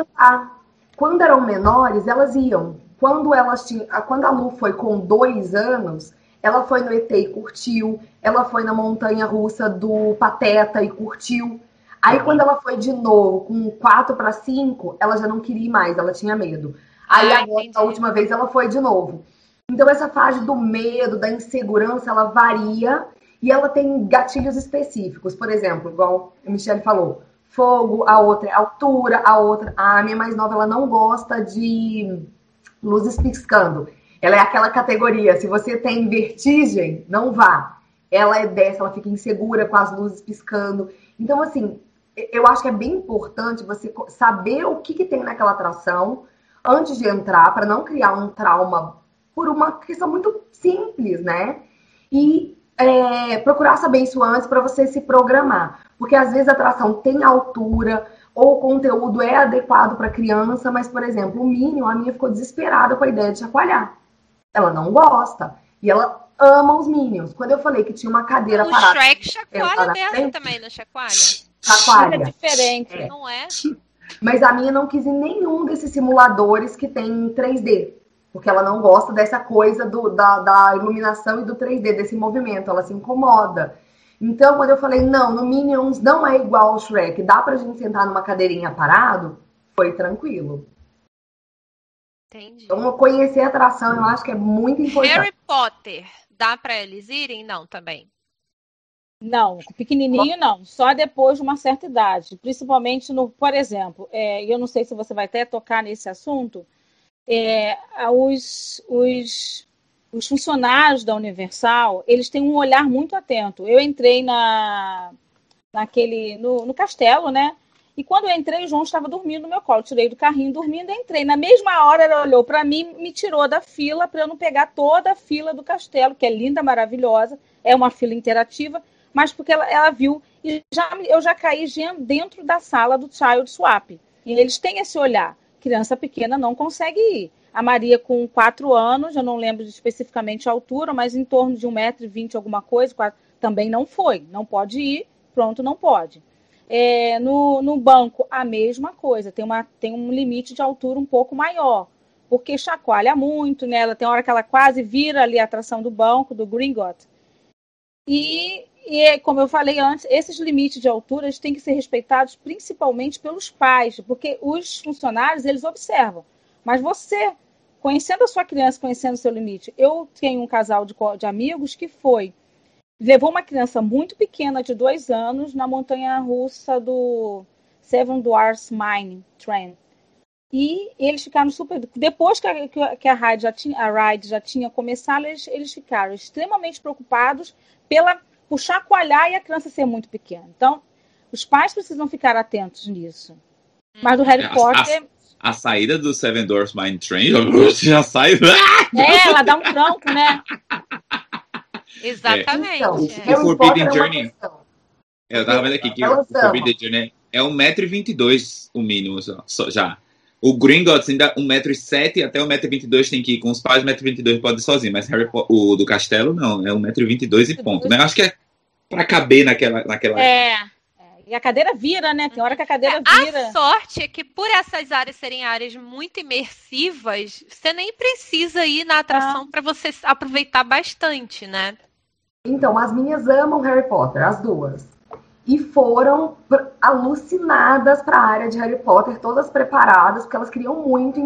Quando eram menores, elas iam. Quando elas tinham. Quando a Lu foi com dois anos, ela foi no ET e curtiu. Ela foi na montanha russa do Pateta e curtiu. Aí, quando ela foi de novo, com quatro para cinco, ela já não queria ir mais, ela tinha medo. Aí, ah, agora, a última vez, ela foi de novo. Então, essa fase do medo, da insegurança, ela varia e ela tem gatilhos específicos. Por exemplo, igual a Michelle falou, fogo, a outra é altura, a outra. A minha mais nova, ela não gosta de luzes piscando. Ela é aquela categoria, se você tem vertigem, não vá. Ela é dessa, ela fica insegura com as luzes piscando. Então, assim, eu acho que é bem importante você saber o que, que tem naquela atração antes de entrar, para não criar um trauma por uma questão muito simples, né? E é, procurar saber isso antes para você se programar. Porque às vezes a atração tem altura ou o conteúdo é adequado para criança, mas, por exemplo, o Minion, a minha ficou desesperada com a ideia de chacoalhar. Ela não gosta. E ela ama os Minions. Quando eu falei que tinha uma cadeira o parada... O Shrek chacoalha dela também, não chacoalha? Chacoalha. É diferente. É. Não é? Mas a minha não quis ir nenhum desses simuladores que tem 3D. Porque ela não gosta dessa coisa do, da, da iluminação e do 3D, desse movimento, ela se incomoda. Então, quando eu falei, não, no Minions não é igual ao Shrek, dá pra gente sentar numa cadeirinha parado, foi tranquilo. Entendi. Então, conhecer a atração eu acho que é muito importante. Harry Potter, dá para eles irem? Não, também. Não, pequenininho não, só depois de uma certa idade. Principalmente no, por exemplo, é, eu não sei se você vai até tocar nesse assunto, é, os, os, os funcionários da Universal, eles têm um olhar muito atento. Eu entrei na, naquele, no, no castelo, né? E quando eu entrei, o João estava dormindo no meu colo. Tirei do carrinho dormindo e entrei. Na mesma hora, ela olhou para mim, me tirou da fila para eu não pegar toda a fila do castelo, que é linda, maravilhosa. É uma fila interativa mas porque ela, ela viu e já, eu já caí dentro da sala do Child Swap. E eles têm esse olhar. Criança pequena não consegue ir. A Maria, com quatro anos, eu não lembro especificamente a altura, mas em torno de 1,20m alguma coisa, também não foi. Não pode ir, pronto, não pode. É, no, no banco, a mesma coisa, tem, uma, tem um limite de altura um pouco maior, porque chacoalha muito, né? Ela tem hora que ela quase vira ali a atração do banco, do Gringot. E e, como eu falei antes, esses limites de altura têm que ser respeitados principalmente pelos pais, porque os funcionários, eles observam. Mas você, conhecendo a sua criança, conhecendo o seu limite, eu tenho um casal de, de amigos que foi, levou uma criança muito pequena, de dois anos, na montanha-russa do Seven Dwarfs Mine Train. E eles ficaram super. Depois que a, que a, ride, já tinha, a ride já tinha começado, eles, eles ficaram extremamente preocupados pela por chacoalhar e a criança ser muito pequena. Então, os pais precisam ficar atentos nisso. Mas do Harry é, Potter. A, a, saída do Seven Doors Mine Train já sai. É, ela dá um tranco, né? Exatamente. Então, é. O Forbidden Journey. Eu tava vendo aqui que o Forbidden Journey é 1,22m o mínimo só, já. O Gringotts ainda 1,07m até 1,22m tem que ir com os pais, 1,22m pode ir sozinho, mas Harry o do Castelo não, é 1,22m e ponto. Mas eu acho que é pra caber naquela. naquela... É. é. E a cadeira vira, né? Tem hora que a cadeira vira. A sorte é que por essas áreas serem áreas muito imersivas, você nem precisa ir na atração ah. para você aproveitar bastante, né? Então, as minhas amam Harry Potter, as duas e foram alucinadas para a área de Harry Potter, todas preparadas, porque elas queriam muito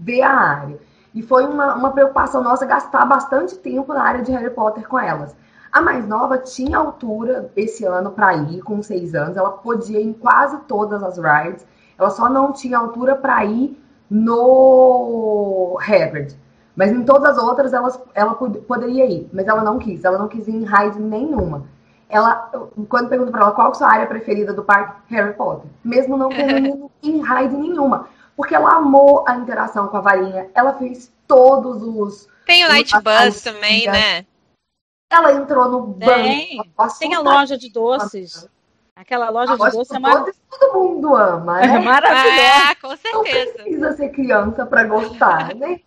ver a área. E foi uma, uma preocupação nossa gastar bastante tempo na área de Harry Potter com elas. A mais nova tinha altura esse ano para ir, com seis anos, ela podia ir em quase todas as rides, ela só não tinha altura para ir no Hagrid. Mas em todas as outras elas, ela poderia ir, mas ela não quis, ela não quis ir em ride nenhuma ela, quando pergunto para ela qual é a sua área preferida do parque, Harry Potter, mesmo não tendo em ride nenhuma, porque ela amou a interação com a varinha, ela fez todos os. Tem o Night Bus também, né? Ela entrou no banco. Tem a loja de doces. Aquela loja, de doces é maravilhosa. Todo mundo ama, né? É maravilhosa. Ah, com certeza. Não precisa ser criança para gostar, né?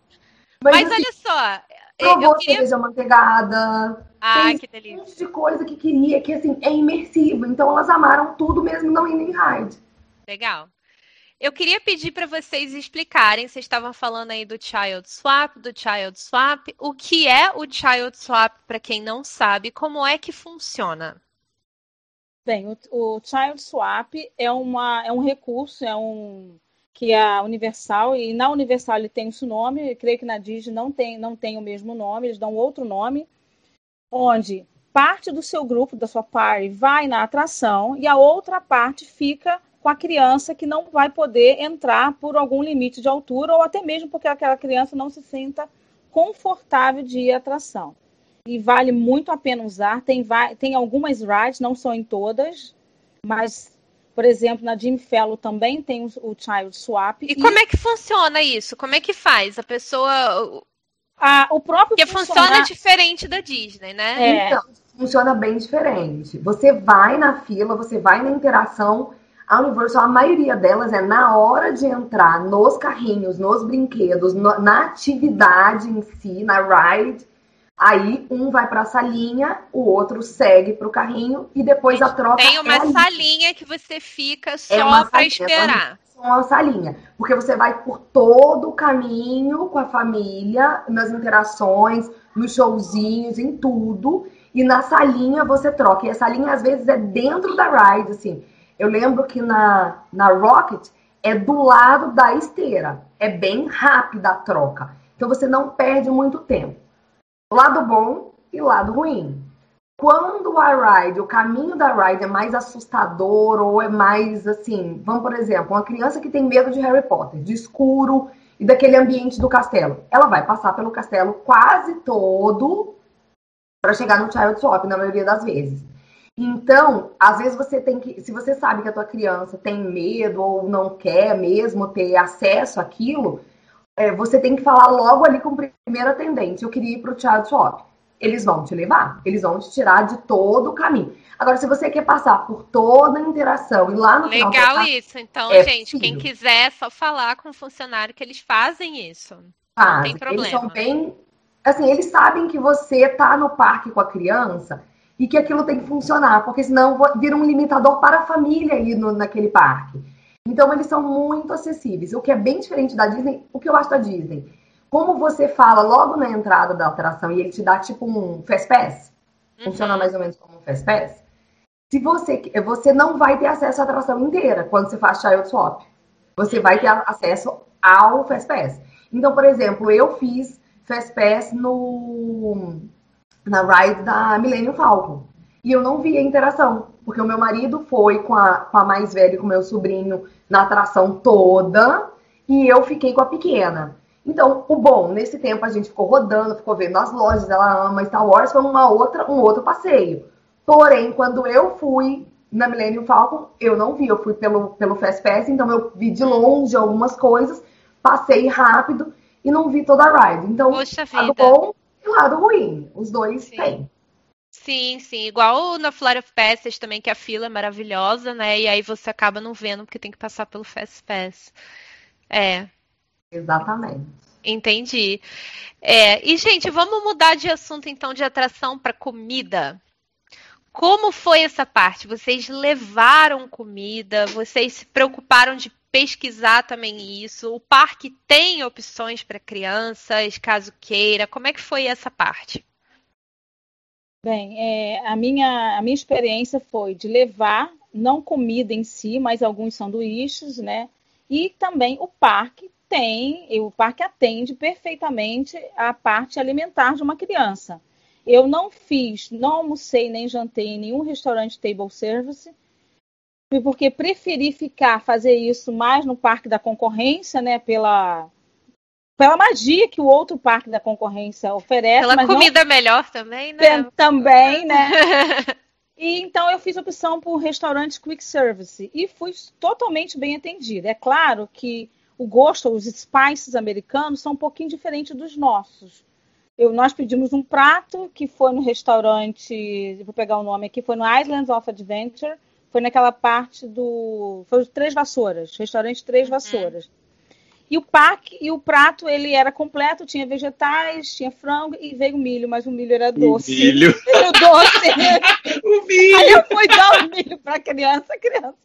Mas, Mas assim, olha só. Provou eu queria... cerveja manteigada, ah, que delícia. Um monte de coisa que queria, que assim, é imersivo. Então elas amaram tudo mesmo não indo em ride. Legal. Eu queria pedir para vocês explicarem, vocês estavam falando aí do Child Swap, do Child Swap, o que é o Child Swap para quem não sabe, como é que funciona? Bem, o, o Child Swap é, uma, é um recurso, é um que é a Universal, e na Universal ele tem esse nome, eu creio que na Disney não tem, não tem o mesmo nome, eles dão outro nome, onde parte do seu grupo, da sua party, vai na atração e a outra parte fica com a criança que não vai poder entrar por algum limite de altura ou até mesmo porque aquela criança não se sinta confortável de ir à atração. E vale muito a pena usar. Tem, tem algumas rides, não são em todas, mas, por exemplo, na Jim Fellow também tem o, o Child Swap. E, e, como é que funciona isso? Como é que faz? A pessoa, a, o próprio Porque funciona diferente da Disney, né? É. Então, funciona bem diferente. Você vai na fila, você vai na interação. A Universal, a maioria delas é na hora de entrar nos carrinhos, nos brinquedos, no, na atividade em si, na ride. Aí um vai para a salinha, o outro segue para o carrinho e depois a troca. Tem uma é salinha que você fica é só é para esperar. Uma salinha, porque você vai por todo o caminho com a família, nas interações, nos showzinhos, em tudo, e na salinha você troca. E a salinha às vezes é dentro da ride, assim. Eu lembro que na, na Rocket é do lado da esteira, é bem rápida a troca, então você não perde muito tempo. Lado bom e lado ruim. Quando a ride, o caminho da ride é mais assustador ou é mais assim, vamos por exemplo, uma criança que tem medo de Harry Potter, de escuro e daquele ambiente do castelo, ela vai passar pelo castelo quase todo para chegar no Child Swap na maioria das vezes. Então, às vezes você tem que, se você sabe que a tua criança tem medo ou não quer mesmo ter acesso àquilo, é, você tem que falar logo ali com o primeiro atendente, eu queria ir para o Child Swap eles vão te levar, eles vão te tirar de todo o caminho. Agora, se você quer passar por toda a interação e lá no Legal final. Legal isso. Então, é gente, possível. quem quiser é só falar com o funcionário que eles fazem isso. Fazem. Não tem problema. Eles são bem. Assim, eles sabem que você tá no parque com a criança e que aquilo tem que funcionar, porque senão vira um limitador para a família ir no, naquele parque. Então, eles são muito acessíveis. O que é bem diferente da Disney, o que eu acho da Disney como você fala logo na entrada da atração e ele te dá tipo um Fast Pass, uhum. funciona mais ou menos como um Fast Pass, se você, você não vai ter acesso à atração inteira quando você faz Child Swap. Você vai ter acesso ao Fast Pass. Então, por exemplo, eu fiz Fast Pass no, na ride da Millennium Falcon. E eu não vi a interação, porque o meu marido foi com a, com a mais velha e com o meu sobrinho na atração toda, e eu fiquei com a pequena. Então, o bom, nesse tempo a gente ficou rodando, ficou vendo as lojas, ela ama Star Wars, foi uma outra, um outro passeio. Porém, quando eu fui na Millennium Falcon, eu não vi, eu fui pelo, pelo Fast Pass, então eu vi de longe algumas coisas, passei rápido e não vi toda a ride. Então, Poxa lado vida. bom e lado ruim. Os dois sim. têm. Sim, sim. Igual na Flora of Passes também, que a fila é maravilhosa, né? E aí você acaba não vendo porque tem que passar pelo Fast Pass. É, Exatamente. Entendi. É, e, gente, vamos mudar de assunto então de atração para comida. Como foi essa parte? Vocês levaram comida? Vocês se preocuparam de pesquisar também isso? O parque tem opções para crianças, caso queira? Como é que foi essa parte? Bem, é, a, minha, a minha experiência foi de levar, não comida em si, mas alguns sanduíches, né? E também o parque tem, o parque atende perfeitamente a parte alimentar de uma criança. Eu não fiz, não almocei nem jantei em nenhum restaurante table service, porque preferi ficar fazer isso mais no parque da concorrência, né, pela pela magia que o outro parque da concorrência oferece. Pela comida não... melhor também, né? Também, né? E então eu fiz opção por restaurante quick service e fui totalmente bem atendida. É claro que o gosto, os spices americanos são um pouquinho diferentes dos nossos. Eu, nós pedimos um prato que foi no restaurante, vou pegar o nome aqui, foi no Islands of Adventure, foi naquela parte do, foi o Três Vassouras, restaurante Três uhum. Vassouras. E o pack e o prato ele era completo, tinha vegetais, tinha frango e veio milho, mas o milho era doce. O milho. milho doce. o milho. Aí eu fui dar o milho para criança, criança.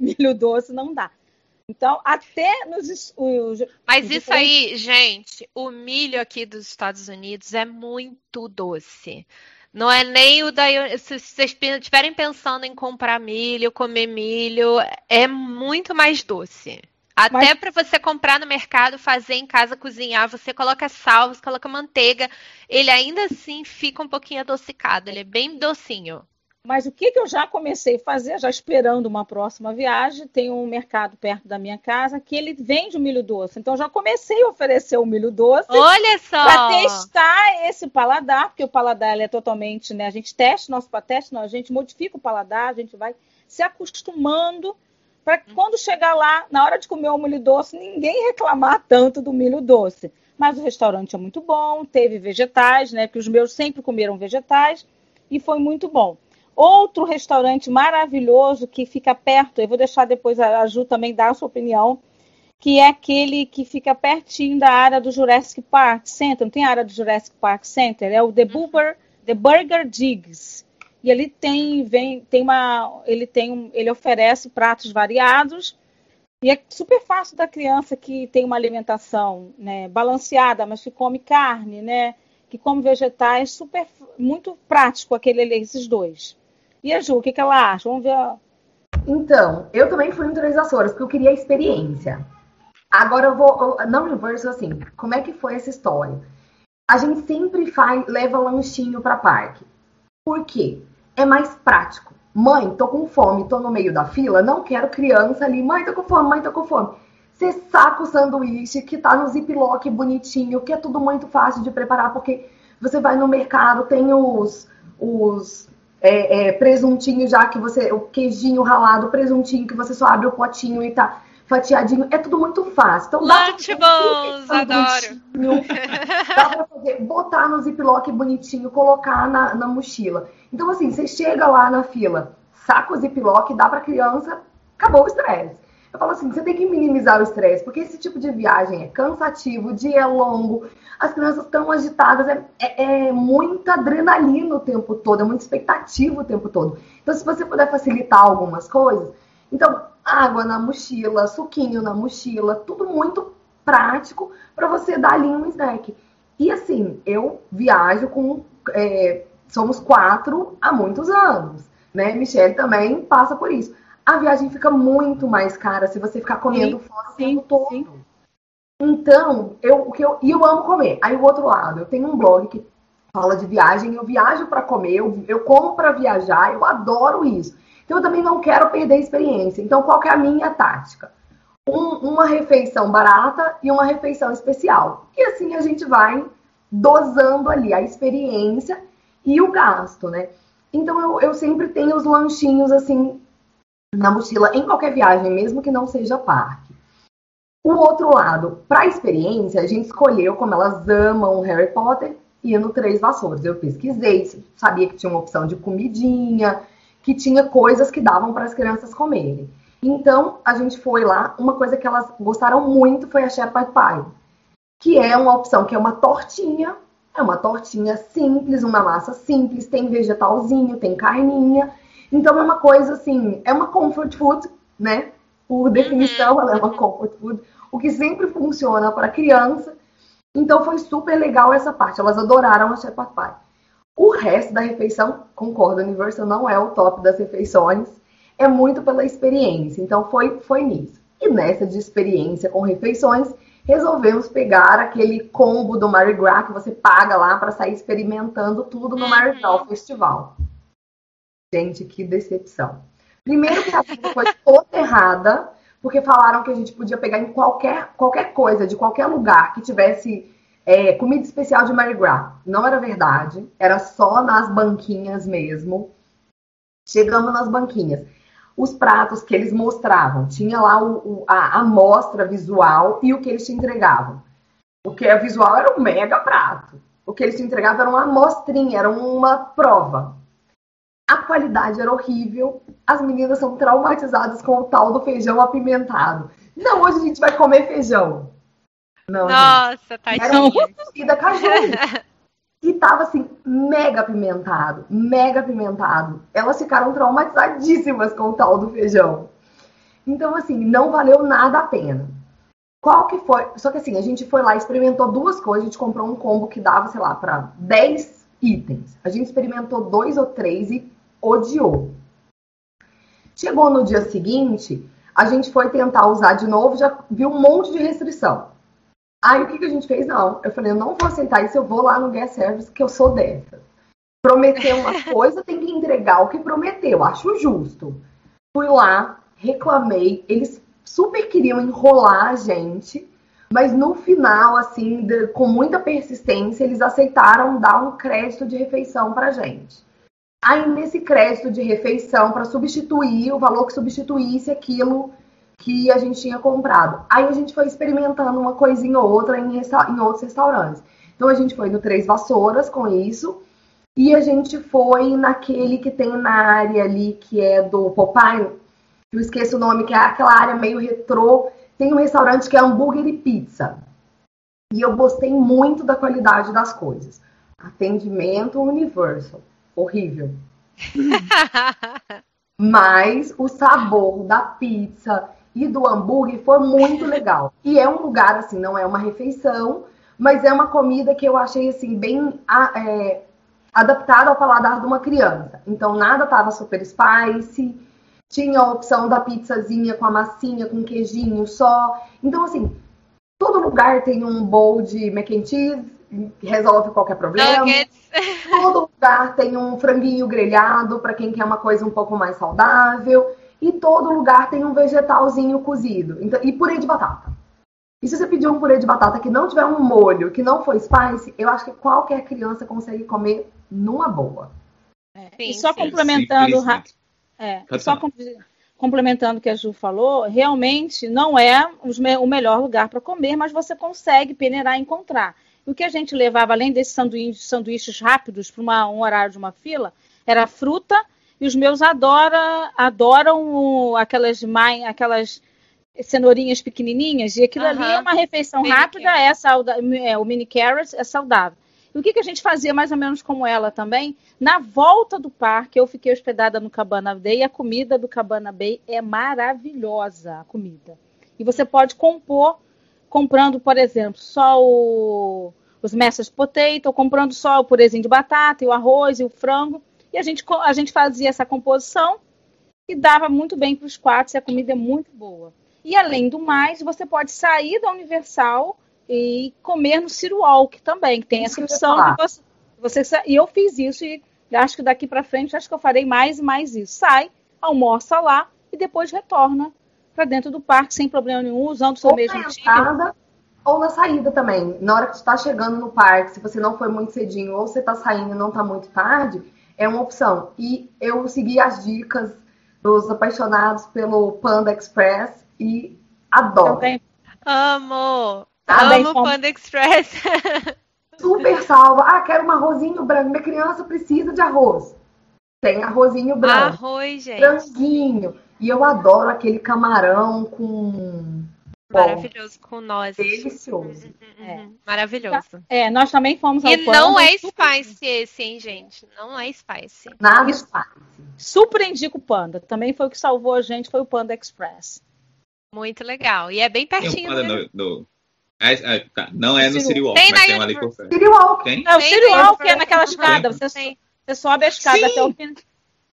Milho doce não dá. Então, até nos. Os, Mas isso aí, gente, o milho aqui dos Estados Unidos é muito doce. Não é nem o da. Se vocês estiverem pensando em comprar milho, comer milho, é muito mais doce. Até Mas... para você comprar no mercado, fazer em casa, cozinhar, você coloca sal, você coloca manteiga, ele ainda assim fica um pouquinho adocicado, ele é bem docinho. Mas o que, que eu já comecei a fazer, já esperando uma próxima viagem, tem um mercado perto da minha casa que ele vende o milho doce. Então já comecei a oferecer o milho doce. Olha só! Para testar esse paladar, porque o paladar é totalmente, né? A gente testa o nosso teste, a gente modifica o paladar, a gente vai se acostumando para que quando chegar lá, na hora de comer o milho doce, ninguém reclamar tanto do milho doce. Mas o restaurante é muito bom, teve vegetais, né? Que os meus sempre comeram vegetais e foi muito bom. Outro restaurante maravilhoso que fica perto, eu vou deixar depois a Ju também dar a sua opinião, que é aquele que fica pertinho da área do Jurassic Park Center. Não tem área do Jurassic Park Center? É o The, Burger, The Burger Digs. E ele tem, vem, tem uma, ele tem, ele oferece pratos variados E é super fácil da criança que tem uma alimentação né, balanceada, mas que come carne, né? Que come vegetais, super muito prático aquele esses dois. E a Ju, o que, que ela acha? Vamos ver. Então, eu também fui em Três Vassouras, porque eu queria experiência. Agora eu vou. Eu, não inverso assim, como é que foi essa história? A gente sempre faz, leva lanchinho para parque. Por quê? É mais prático. Mãe, tô com fome, tô no meio da fila, não quero criança ali. Mãe, tô com fome, mãe, tô com fome. Você saca o sanduíche que tá no ziplock bonitinho, que é tudo muito fácil de preparar, porque você vai no mercado, tem os, os é, é, presuntinhos já que você. O queijinho ralado, o presuntinho que você só abre o potinho e tá fatiadinho. É tudo muito fácil. Então, Lunchables, adoro. Dá pra fazer, botar no ziplock bonitinho, colocar na, na mochila. Então, assim, você chega lá na fila, saca o ziplock, dá pra criança, acabou o estresse. Eu falo assim, você tem que minimizar o estresse, porque esse tipo de viagem é cansativo, o dia é longo, as crianças estão agitadas, é, é, é, muita adrenalina o tempo todo, é muita expectativa o tempo todo. Então, se você puder facilitar algumas coisas, então, água na mochila, suquinho na mochila, tudo muito prático para você dar ali um snack. E assim, eu viajo com. É, somos quatro há muitos anos, né? Michelle também passa por isso. A viagem fica muito mais cara se você ficar comendo sim, fora o tempo todo. Sim. Então, eu, o que eu, e eu amo comer. Aí o outro lado, eu tenho um blog que fala de viagem, eu viajo para comer, eu, eu como para viajar, eu adoro isso. Então, eu também não quero perder a experiência. Então, qual é a minha tática? Um, uma refeição barata e uma refeição especial. E assim a gente vai dosando ali a experiência e o gasto, né? Então, eu, eu sempre tenho os lanchinhos assim na mochila em qualquer viagem, mesmo que não seja parque. O outro lado, para experiência, a gente escolheu, como elas amam Harry Potter, ir no Três Vassouras. Eu pesquisei, sabia que tinha uma opção de comidinha, que tinha coisas que davam para as crianças comerem. Então, a gente foi lá, uma coisa que elas gostaram muito foi a Shepherd Pie, que é uma opção que é uma tortinha, é uma tortinha simples, uma massa simples, tem vegetalzinho, tem carninha. Então é uma coisa assim, é uma comfort food, né? Por definição, ela é uma comfort food, o que sempre funciona para criança. Então foi super legal essa parte, elas adoraram a Shepherd Pie. O resto da refeição, concordo, Universal não é o top das refeições, é muito pela experiência. Então foi, foi nisso. E nessa de experiência com refeições, resolvemos pegar aquele combo do Mardi Gras que você paga lá para sair experimentando tudo no Mardi Gras uhum. Festival. Gente, que decepção. Primeiro que a coisa foi toda errada, porque falaram que a gente podia pegar em qualquer, qualquer coisa, de qualquer lugar que tivesse é, comida especial de Mardi Gras. Não era verdade, era só nas banquinhas mesmo. Chegamos nas banquinhas. Os pratos que eles mostravam, tinha lá o, o, a amostra visual e o que eles te entregavam. O que é visual era um mega prato. O que eles te entregavam era uma amostrinha, era uma prova. A qualidade era horrível. As meninas são traumatizadas com o tal do feijão apimentado. Não, hoje a gente vai comer feijão. Não, Nossa, tadinha. Era uma caju. e tava assim, mega apimentado, mega apimentado. Elas ficaram traumatizadíssimas com o tal do feijão. Então, assim, não valeu nada a pena. Qual que foi? Só que assim, a gente foi lá, experimentou duas coisas, a gente comprou um combo que dava, sei lá, para 10 itens. A gente experimentou dois ou três e odiou. Chegou no dia seguinte, a gente foi tentar usar de novo, já viu um monte de restrição. Aí o que, que a gente fez? Não, eu falei, eu não vou aceitar isso, eu vou lá no Guest Service, que eu sou dessa. Prometeu uma coisa, tem que entregar o que prometeu, acho justo. Fui lá, reclamei, eles super queriam enrolar a gente, mas no final, assim, de, com muita persistência, eles aceitaram dar um crédito de refeição pra gente. Aí, nesse crédito de refeição, para substituir o valor que substituísse aquilo que a gente tinha comprado. Aí a gente foi experimentando uma coisinha ou outra em, em outros restaurantes. Então a gente foi no Três Vassouras com isso. E a gente foi naquele que tem na área ali, que é do Popeye. Eu esqueço o nome, que é aquela área meio retrô. Tem um restaurante que é hambúrguer e pizza. E eu gostei muito da qualidade das coisas. Atendimento universal. Horrível. Mas o sabor da pizza e do hambúrguer foi muito legal. E é um lugar, assim, não é uma refeição, mas é uma comida que eu achei, assim, bem é, adaptada ao paladar de uma criança. Então, nada tava super spicy, tinha a opção da pizzazinha com a massinha, com queijinho só. Então, assim, todo lugar tem um bowl de mac and cheese, resolve qualquer problema. Nuggets. Todo lugar tem um franguinho grelhado para quem quer uma coisa um pouco mais saudável. E todo lugar tem um vegetalzinho cozido. Então, e purê de batata. E se você pedir um purê de batata que não tiver um molho, que não for spice, eu acho que qualquer criança consegue comer numa boa. É, sim, e só sim. complementando, é, só complementando o que a Ju falou, realmente não é o melhor lugar para comer, mas você consegue peneirar e encontrar. O que a gente levava, além desses sanduíches, sanduíches rápidos para um horário de uma fila, era fruta e os meus adora, adoram aquelas, aquelas cenourinhas pequenininhas. E aquilo ali é uma refeição mini rápida, é, é, o mini carrot é saudável. E o que, que a gente fazia mais ou menos como ela também? Na volta do parque, eu fiquei hospedada no Cabana Bay e a comida do Cabana Bay é maravilhosa, a comida. E você pode compor comprando, por exemplo, só o, os mashed potato, ou comprando só o purezinho de batata, e o arroz e o frango. E a gente, a gente fazia essa composição e dava muito bem para os quatro, e a comida é muito boa. E além do mais, você pode sair da Universal e comer no Ciro Walk também, que tem essa opção de você, você. E eu fiz isso e acho que daqui para frente acho que eu farei mais e mais isso. Sai, almoça lá e depois retorna para dentro do parque sem problema nenhum, usando o seu ou mesmo na entrada, Ou na saída também. Na hora que você está chegando no parque, se você não foi muito cedinho ou você está saindo e não está muito tarde, é uma opção. E eu segui as dicas dos apaixonados pelo Panda Express e adoro. Também. Amo! Também Amo Panda Express. Super salva. Ah, quero um arrozinho branco. Minha criança precisa de arroz. Tem arrozinho branco. Arroz, gente. Branquinho. E eu adoro aquele camarão com Maravilhoso com nós. Delicioso. Uhum, uhum, é. Maravilhoso. É, nós também fomos ao E não é spice esse, hein, gente? Não é spice. Nada e spice. Super indico o Panda. Também foi o que salvou a gente, foi o Panda Express. Muito legal. E é bem pertinho. Tem um Panda no, no... É, é, tá. Não é no City Walk, tem mas tem um ali por perto. City Walk. Tem? É, o City Walk é naquela escada. Você, você sobe a escada Sim. até o fim.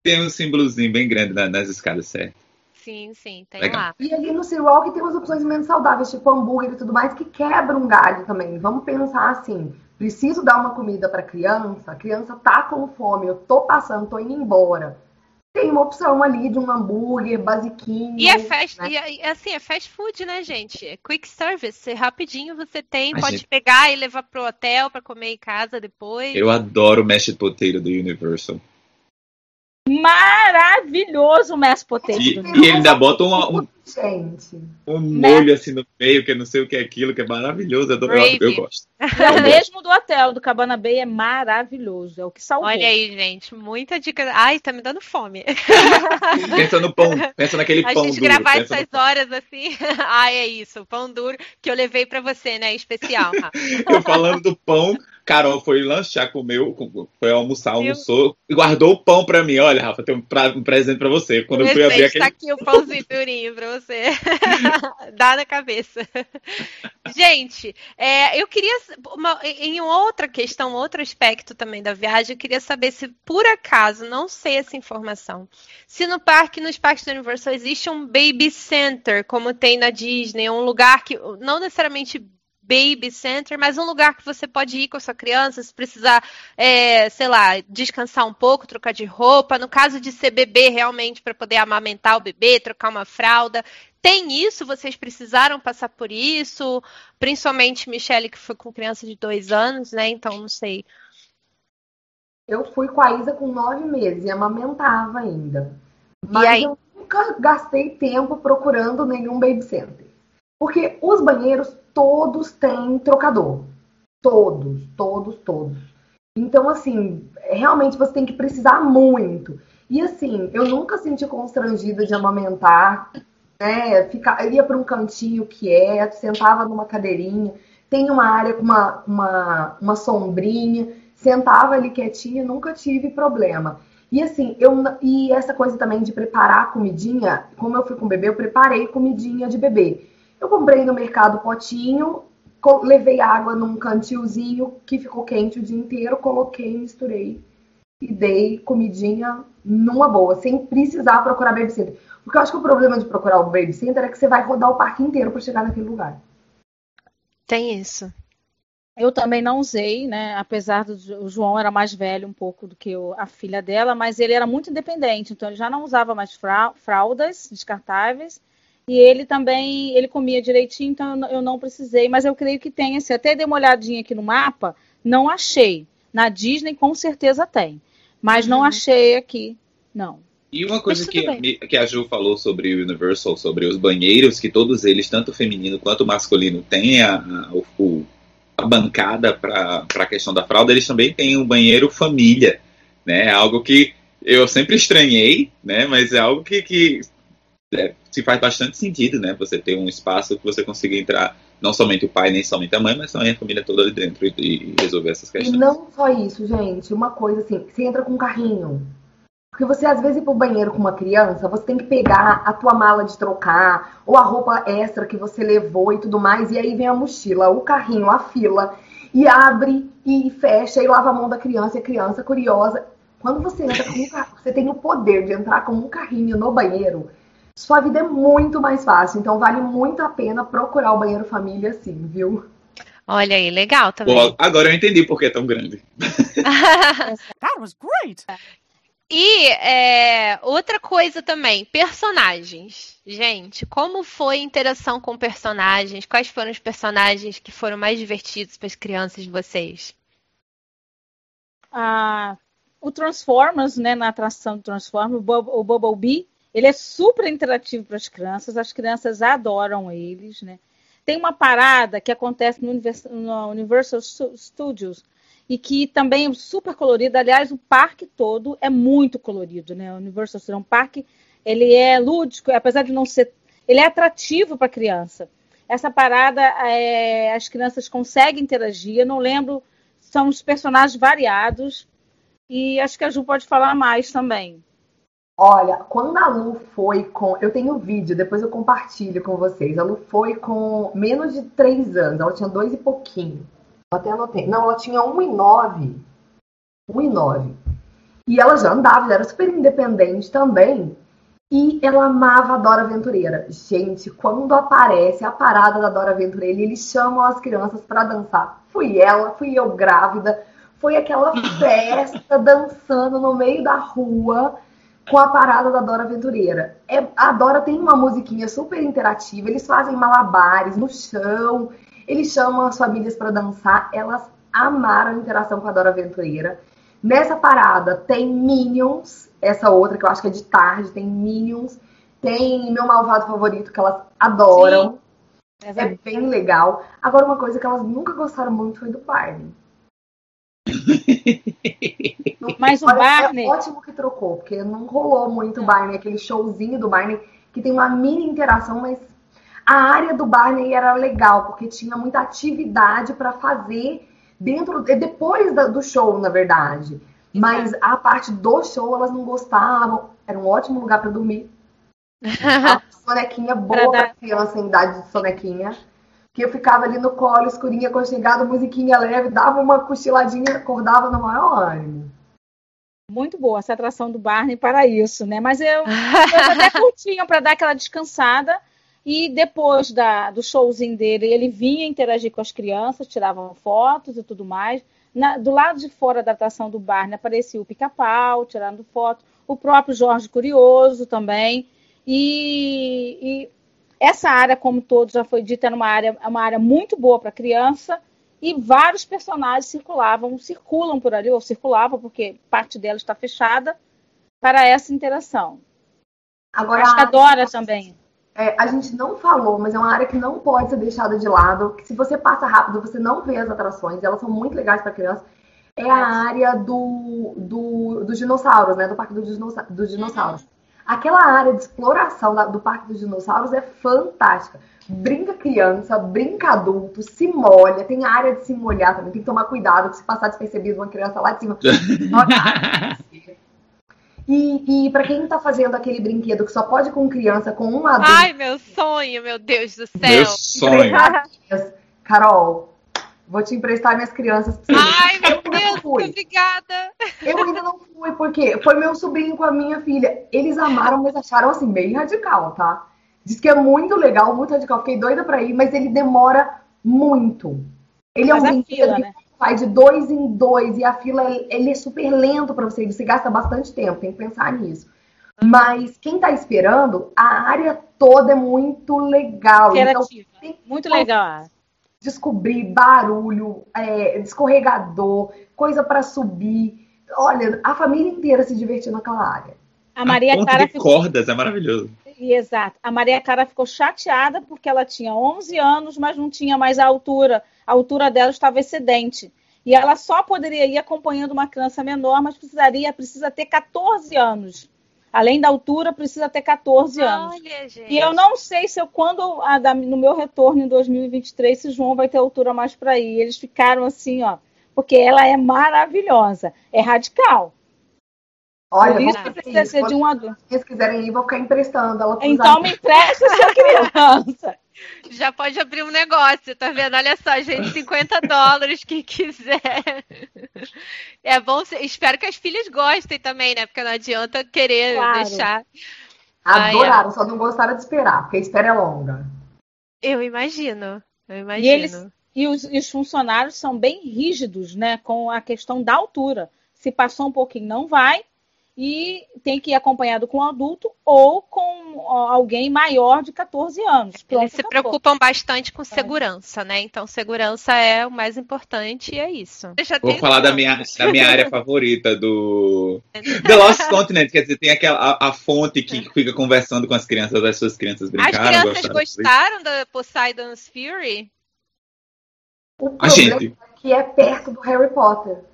Tem um símbolozinho bem grande nas escadas, certo? Sim, sim, tem Legal. lá. E ali no Walk tem umas opções menos saudáveis, tipo hambúrguer e tudo mais, que quebra um galho também. Vamos pensar assim: preciso dar uma comida para criança, a criança tá com fome, eu tô passando, tô indo embora. Tem uma opção ali de um hambúrguer basiquinho. E é fast, né? e é, assim, é fast food, né, gente? É quick service. É rapidinho você tem, a pode gente... pegar e levar pro hotel para comer em casa depois. Eu adoro o mashed potato do Universal maravilhoso o mashed potato. E, e ele ainda bota um, um, um molho assim no meio, que não sei o que é aquilo, que é maravilhoso. Eu, eu, eu gosto. É o mesmo do hotel, do Cabana Bay, é maravilhoso. É o que salvou. Olha aí, gente, muita dica. Ai, tá me dando fome. pensa no pão, pensa naquele pão duro. A gente gravar essas horas assim. Ai, é isso, o pão duro que eu levei pra você, né, especial. eu falando do pão, Carol foi lanchar, comeu, foi almoçar, almoçou e guardou o pão pra mim. Olha, Rafa, tem um, pra, um presente pra você. Quando eu fui abrir aquele... Tá aqui o pãozinho durinho pra você. Dá na cabeça. Gente, é, eu queria, uma, em outra questão, outro aspecto também da viagem, eu queria saber se, por acaso, não sei essa informação, se no parque, nos parques da Universal, existe um baby center, como tem na Disney, um lugar que, não necessariamente baby center, mas um lugar que você pode ir com a sua criança, se precisar, é, sei lá, descansar um pouco, trocar de roupa. No caso de ser bebê, realmente, para poder amamentar o bebê, trocar uma fralda. Tem isso? Vocês precisaram passar por isso? Principalmente Michelle, que foi com criança de dois anos, né? Então, não sei. Eu fui com a Isa com nove meses e amamentava ainda. Mas eu nunca gastei tempo procurando nenhum baby center. Porque os banheiros todos têm trocador. Todos, todos, todos. Então, assim, realmente você tem que precisar muito. E assim, eu nunca senti constrangida de amamentar, né? Ficar, ia para um cantinho quieto, sentava numa cadeirinha, tem uma área com uma, uma, uma sombrinha, sentava ali quietinha, nunca tive problema. E assim, eu e essa coisa também de preparar comidinha, como eu fui com o bebê, eu preparei comidinha de bebê. Eu comprei no mercado potinho, levei água num cantilzinho que ficou quente o dia inteiro, coloquei, misturei e dei comidinha numa boa, sem precisar procurar babysitter. Porque eu acho que o problema de procurar o babysitter é que você vai rodar o parque inteiro para chegar naquele lugar. Tem isso. Eu também não usei, né? Apesar do o João era mais velho um pouco do que eu, a filha dela, mas ele era muito independente, então ele já não usava mais fraldas descartáveis e ele também ele comia direitinho, então eu não precisei, mas eu creio que tem. Assim, até dei uma olhadinha aqui no mapa, não achei. Na Disney com certeza tem, mas uhum. não achei aqui, não. E uma coisa que, que a Ju falou sobre o Universal, sobre os banheiros, que todos eles, tanto feminino quanto masculino, têm a, a, o, a bancada para a questão da fralda, eles também têm um banheiro família, né? Algo que eu sempre estranhei, né? Mas é algo que, que é, se faz bastante sentido, né? Você ter um espaço que você consiga entrar, não somente o pai, nem somente a mãe, mas também a família toda ali dentro e, e resolver essas questões. E não só isso, gente. Uma coisa assim, você entra com um carrinho. Porque você, às vezes, ir pro banheiro com uma criança, você tem que pegar a tua mala de trocar, ou a roupa extra que você levou e tudo mais, e aí vem a mochila, o carrinho, a fila, e abre e fecha e lava a mão da criança, e a criança curiosa. Quando você entra com um carrinho, você tem o poder de entrar com um carrinho no banheiro, sua vida é muito mais fácil. Então vale muito a pena procurar o banheiro família assim, viu? Olha aí, legal também. Agora eu entendi por que é tão grande. That was great. E é, outra coisa também, personagens. Gente, como foi a interação com personagens? Quais foram os personagens que foram mais divertidos para as crianças de vocês? Ah, o Transformers, né, na atração do Transformers, o Bumblebee, ele é super interativo para as crianças, as crianças adoram eles, né? Tem uma parada que acontece no Universal Studios, e que também é super colorido. Aliás, o parque todo é muito colorido, né? O Universal Studios é um parque, ele é lúdico, apesar de não ser, ele é atrativo para a criança. Essa parada, é, as crianças conseguem interagir. Eu não lembro, são os personagens variados e acho que a Ju pode falar mais também. Olha, quando a Lu foi com. Eu tenho vídeo, depois eu compartilho com vocês. A Lu foi com menos de três anos, ela tinha dois e pouquinho. Até anotei. Não, ela tinha 1,9. 1,9. E ela já andava, já era super independente também. E ela amava a Dora Aventureira. Gente, quando aparece a parada da Dora Aventureira, eles chamam as crianças para dançar. Fui ela, fui eu grávida. Foi aquela festa dançando no meio da rua com a parada da Dora Aventureira. É, a Dora tem uma musiquinha super interativa, eles fazem malabares no chão, eles chamam as famílias para dançar, elas amaram a interação com a Dora Aventureira. Nessa parada tem Minions, essa outra que eu acho que é de tarde, tem Minions, tem meu malvado favorito que elas adoram. Sim. É bem legal. Agora, uma coisa que elas nunca gostaram muito foi do Barney. Mas o Barney. É ótimo que trocou, porque não rolou muito o Barney, aquele showzinho do Barney, que tem uma mini interação, mas a área do Barney era legal, porque tinha muita atividade para fazer dentro, depois do show, na verdade. Mas a parte do show elas não gostavam. Era um ótimo lugar para dormir. a sonequinha boa para criança em idade de sonequinha. Que eu ficava ali no colo, escurinha, aconchegado, musiquinha leve, dava uma cochiladinha, acordava no maior ânimo. Muito boa essa atração do Barney para isso, né? Mas eu, eu até curtinho para dar aquela descansada e depois da, do showzinho dele, ele vinha interagir com as crianças, tiravam fotos e tudo mais. Na, do lado de fora da atração do Barney aparecia o pica-pau, tirando foto, o próprio Jorge Curioso também. E, e, essa área, como todos já foi dito, era uma área, uma área muito boa para criança e vários personagens circulavam, circulam por ali, ou circulavam, porque parte dela está fechada, para essa interação. Agora, Acho que adora também é, a gente não falou, mas é uma área que não pode ser deixada de lado. Que se você passa rápido, você não vê as atrações, elas são muito legais para criança. É a área do, do, dos dinossauros, né? Do Parque dos Dinossauros. Aquela área de exploração da, do Parque dos Dinossauros é fantástica. Brinca criança, brinca adulto, se molha. Tem área de se molhar também. Tem que tomar cuidado, que se passar despercebido uma criança lá de cima. E, e para quem tá fazendo aquele brinquedo que só pode com criança, com um adulto. Ai, meu sonho, meu Deus do céu. Meu sonho. Carol, vou te emprestar minhas crianças. Ai, meu Deus, obrigada. Eu ainda não fui, porque foi meu sobrinho com a minha filha. Eles amaram, mas acharam assim, meio radical, tá? Diz que é muito legal, muito radical. Fiquei doida pra ir, mas ele demora muito. Ele é um brinquedo que né? vai de dois em dois e a fila ele é super lento para você, você gasta bastante tempo, tem que pensar nisso. Mas quem tá esperando, a área toda é muito legal. Então, muito legal. Descobrir barulho, é, escorregador, coisa para subir. Olha, a família inteira se divertindo naquela área. A Maria a Clara de ficou... cordas é maravilhoso. Exato. A Maria Clara ficou chateada porque ela tinha 11 anos, mas não tinha mais a altura. A altura dela estava excedente. E ela só poderia ir acompanhando uma criança menor, mas precisaria, precisa ter 14 anos. Além da altura, precisa ter 14 anos. Olha, e eu não sei se eu, quando no meu retorno em 2023, se João vai ter altura mais para ir. Eles ficaram assim, ó, porque ela é maravilhosa, é radical. Olha, isso precisa ser de um adulto. Se eles quiserem ir, vou ficar emprestando ela. Então me empresta sua criança. Já pode abrir um negócio, tá vendo? Olha só, gente, 50 dólares, quem quiser. É bom, espero que as filhas gostem também, né? Porque não adianta querer claro. deixar. Adoraram, só não gostaram de esperar, porque a espera é longa. Eu imagino, eu imagino. E, eles, e os, e os funcionários são bem rígidos, né? Com a questão da altura. Se passou um pouquinho, não vai e tem que ir acompanhado com um adulto ou com alguém maior de 14 anos. Eles se preocupam bastante com é. segurança, é. né? Então, segurança é o mais importante e é isso. Vou falar da minha, da minha área favorita, do The Lost Continent, quer dizer, tem aquela a, a fonte que fica conversando com as crianças, as suas crianças brincaram. As crianças gostaram da Poseidon's Fury? O a gente. É que é perto do Harry Potter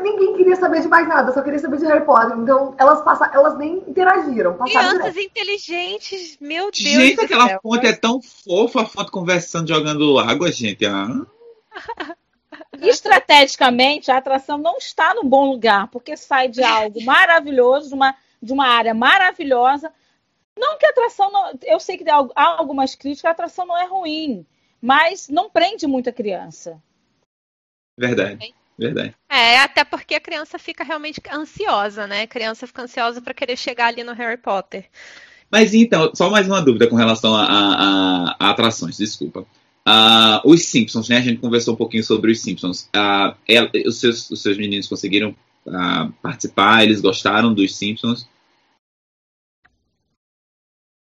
ninguém queria saber de mais nada, só queria saber de Harry Potter. Então, elas passaram, elas nem interagiram. Crianças direto. inteligentes, meu Deus. Gente, aquela céu, fonte é tão fofa, a fonte conversando, jogando água, gente. Ah. Estrategicamente, a atração não está no bom lugar, porque sai de algo maravilhoso, de uma, de uma área maravilhosa. Não que a atração. Não, eu sei que há algumas críticas, a atração não é ruim, mas não prende muita criança. Verdade. Verdade. É, até porque a criança fica realmente ansiosa, né? A criança fica ansiosa para querer chegar ali no Harry Potter. Mas então, só mais uma dúvida com relação a, a, a atrações, desculpa. Uh, os Simpsons, né? A gente conversou um pouquinho sobre os Simpsons. Uh, ela, os, seus, os seus meninos conseguiram uh, participar? Eles gostaram dos Simpsons?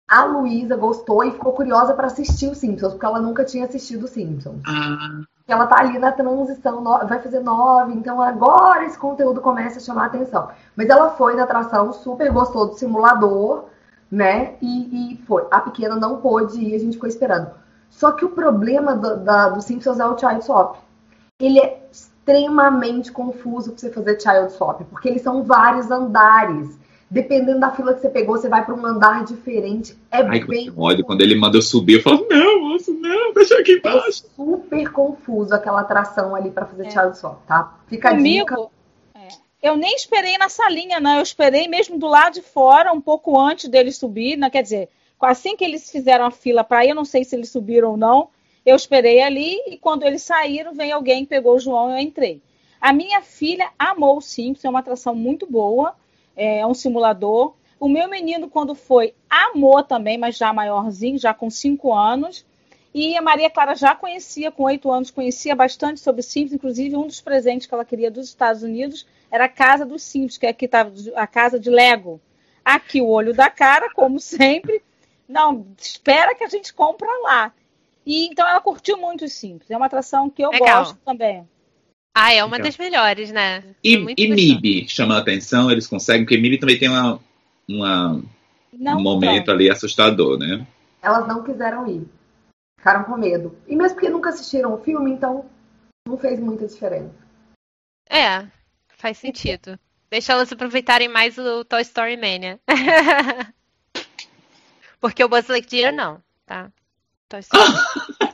A Luísa gostou e ficou curiosa para assistir os Simpsons, porque ela nunca tinha assistido os Simpsons. Ah ela tá ali na transição, vai fazer nove, então agora esse conteúdo começa a chamar a atenção. Mas ela foi na atração, super gostou do simulador, né? E, e foi. A pequena não pôde ir, a gente ficou esperando. Só que o problema do, da, do Simpsons é o Child Swap. Ele é extremamente confuso para você fazer Child Swap, porque eles são vários andares dependendo da fila que você pegou, você vai para um andar diferente. É Ai, bem. Ódio, quando ele manda eu subir, eu falo, não, moço, não, deixa aqui é embaixo. É super confuso aquela atração ali para fazer é. child swap, tá? Fica Comigo, a dica. É. Eu nem esperei na salinha, não. Eu esperei mesmo do lado de fora, um pouco antes dele subir. Né? Quer dizer, assim que eles fizeram a fila para ir, eu não sei se eles subiram ou não. Eu esperei ali e quando eles saíram, veio alguém, pegou o João e eu entrei. A minha filha amou o Simpsons, é uma atração muito boa é um simulador. O meu menino, quando foi, amou também, mas já maiorzinho, já com cinco anos. E a Maria Clara já conhecia, com oito anos, conhecia bastante sobre Simples. Inclusive, um dos presentes que ela queria dos Estados Unidos era a Casa dos Simples, que aqui estava a casa de Lego. Aqui o olho da cara, como sempre. Não, espera que a gente compra lá. E então ela curtiu muito os Simples. É uma atração que eu Legal. gosto também. Ah, é uma então. das melhores, né? E, é e MIB chama a atenção, eles conseguem, porque MIB também tem uma, uma um momento ali assustador, né? Elas não quiseram ir. Ficaram com medo. E mesmo porque nunca assistiram o filme, então não fez muita diferença. É, faz sentido. Deixa elas aproveitarem mais o Toy Story Mania. porque o Buzz Lightyear não, tá? Toy Story.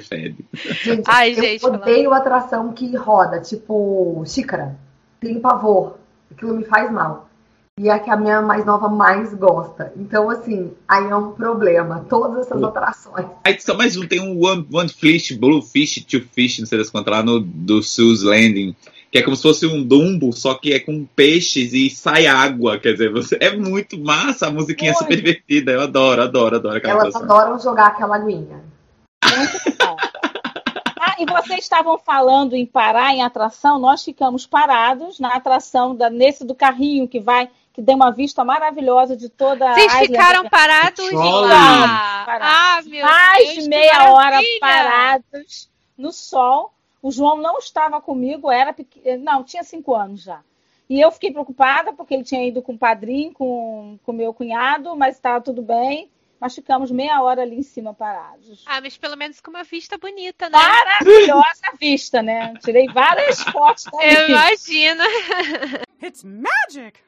Fede. Gente, Ai, eu gente, odeio atração que roda, tipo xícara. Tenho pavor. Aquilo me faz mal. E é que a minha mais nova mais gosta. Então, assim, aí é um problema. Todas essas atrações. Aí só mais um, tem um One, one Fish, Blue Fish, Two Fish, não sei das quantas, lá no do Sue's Landing. Que é como se fosse um dumbo, só que é com peixes e sai água. Quer dizer, você, é muito massa, a musiquinha é super divertida. Eu adoro, adoro, adoro aquela Elas adoram jogar aquela aguinha. Muito bom. Ah, e vocês estavam falando em parar em atração, nós ficamos parados na atração da, nesse do carrinho que vai que deu uma vista maravilhosa de toda a Vocês ficaram parados lá. Ah, meu Mais Deus, de meia hora parados no sol. O João não estava comigo, era pequeno, não, tinha cinco anos já. E eu fiquei preocupada porque ele tinha ido com o padrinho, com o meu cunhado, mas estava tudo bem. Mas ficamos meia hora ali em cima parados. Ah, mas pelo menos com uma vista bonita, né? Maravilhosa vista, né? Tirei várias fotos também. Eu imagino. It's magic!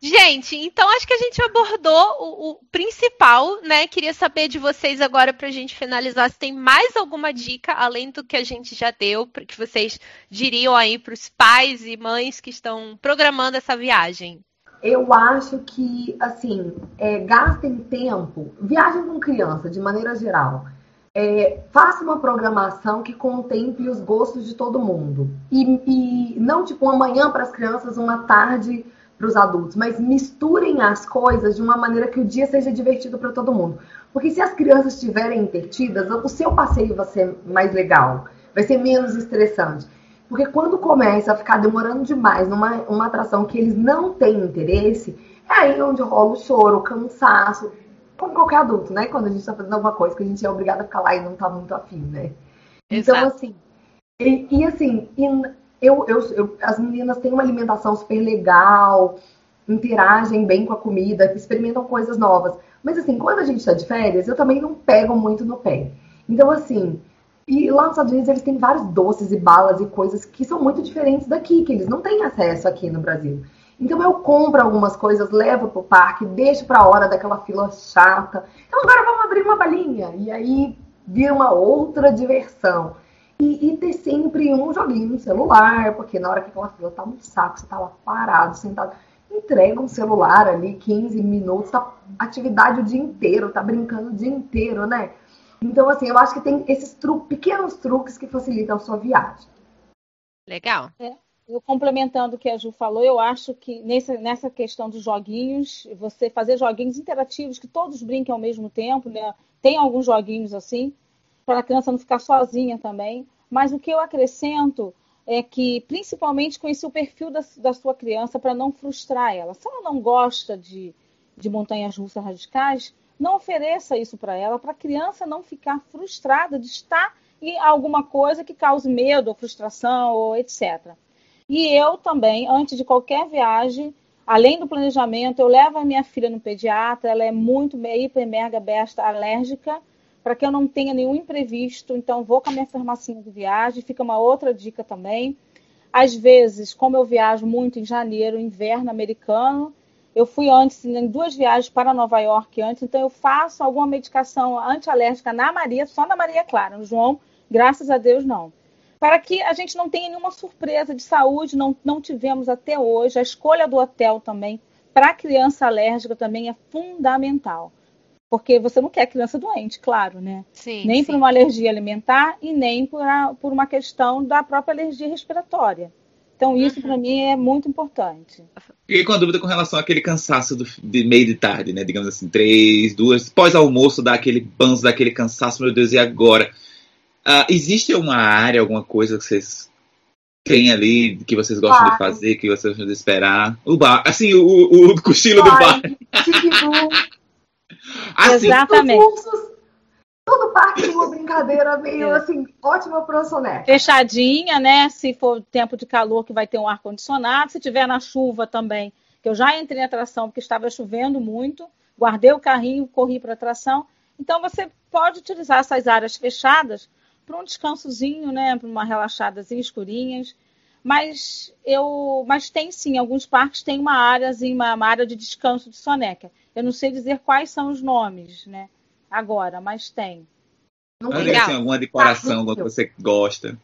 Gente, então acho que a gente abordou o, o, principal, né? Queria saber de vocês agora para a gente finalizar se tem mais alguma dica além do que a gente já deu, que vocês diriam aí para os pais e mães que estão programando essa viagem. Eu acho que, assim, é, gastem tempo, viagem com criança, de maneira geral. É, faça uma programação que contemple os gostos de todo mundo. E, e não tipo uma manhã para as crianças, uma tarde para os adultos, mas misturem as coisas de uma maneira que o dia seja divertido para todo mundo. Porque se as crianças estiverem entretidas, o seu passeio vai ser mais legal, vai ser menos estressante. Porque quando começa a ficar demorando demais numa uma atração que eles não têm interesse, é aí onde rola o choro, o cansaço, como qualquer adulto, né? Quando a gente está fazendo alguma coisa que a gente é obrigado a ficar lá e não está muito afim, né? Então, Exato. Então, assim, e, e assim, e eu, eu, eu, as meninas têm uma alimentação super legal, interagem bem com a comida, experimentam coisas novas. Mas assim, quando a gente está de férias, eu também não pego muito no pé. Então, assim, e lá nos Estados Unidos eles têm vários doces e balas e coisas que são muito diferentes daqui, que eles não têm acesso aqui no Brasil. Então eu compro algumas coisas, levo pro parque, deixo pra hora daquela fila chata. Então agora vamos abrir uma balinha. E aí vira uma outra diversão. E, e, ter sempre um joguinho no celular, porque na hora que aquela fila tá um saco, você tá lá parado, sentado, entrega um celular ali, 15 minutos, tá atividade o dia inteiro, tá brincando o dia inteiro, né? Então, assim, eu acho que tem esses tru pequenos truques que facilitam a sua viagem. Legal. É, eu complementando o que a Ju falou, eu acho que nessa, nessa questão dos joguinhos, você fazer joguinhos interativos que todos brinquem ao mesmo tempo, né? Tem alguns joguinhos assim, para a criança não ficar sozinha também. Mas o que eu acrescento é que, principalmente, conhecer o perfil da, da sua criança para não frustrar ela. Se ela não gosta de, de montanhas russas radicais, não ofereça isso para ela, para a criança não ficar frustrada de estar em alguma coisa que cause medo ou frustração ou etc. E eu também, antes de qualquer viagem, além do planejamento, eu levo a minha filha no pediatra, ela é muito hiper, mega, besta alérgica, para que eu não tenha nenhum imprevisto. Então, vou com a minha farmacinha de viagem. Fica uma outra dica também. Às vezes, como eu viajo muito em janeiro, inverno americano, eu fui antes em duas viagens para Nova York antes, então eu faço alguma medicação antialérgica na Maria, só na Maria Clara. No João, graças a Deus, não. Para que a gente não tenha nenhuma surpresa de saúde, não, não tivemos até hoje. A escolha do hotel também, para criança alérgica, também é fundamental. Porque você não quer criança doente, claro, né? Sim, nem sim. por uma alergia alimentar e nem por, a, por uma questão da própria alergia respiratória. Então, isso uhum. para mim é muito importante. Fiquei com a dúvida com relação àquele cansaço do, de meio de tarde, né? Digamos assim, três, duas, pós-almoço, dá aquele banzo, dá aquele cansaço, meu Deus, e agora? Uh, existe uma área, alguma coisa que vocês têm ali, que vocês gostam bar. de fazer, que vocês gostam de esperar? O bar, assim, o, o, o cochilo bar. do bar. Assim, Exatamente. Cursos, todo parque de uma brincadeira meio é. assim, ótima para o soneca. Fechadinha, né? Se for tempo de calor, que vai ter um ar-condicionado. Se tiver na chuva também, que eu já entrei em atração porque estava chovendo muito, guardei o carrinho, corri para atração. Então você pode utilizar essas áreas fechadas para um descansozinho, né? Para uma relaxadazinha escurinhas. Mas eu, mas tem sim, alguns parques têm uma áreazinha, uma, uma área de descanso de soneca. Eu não sei dizer quais são os nomes, né? Agora, mas tem. Não tem alguma decoração, alguma que você gosta.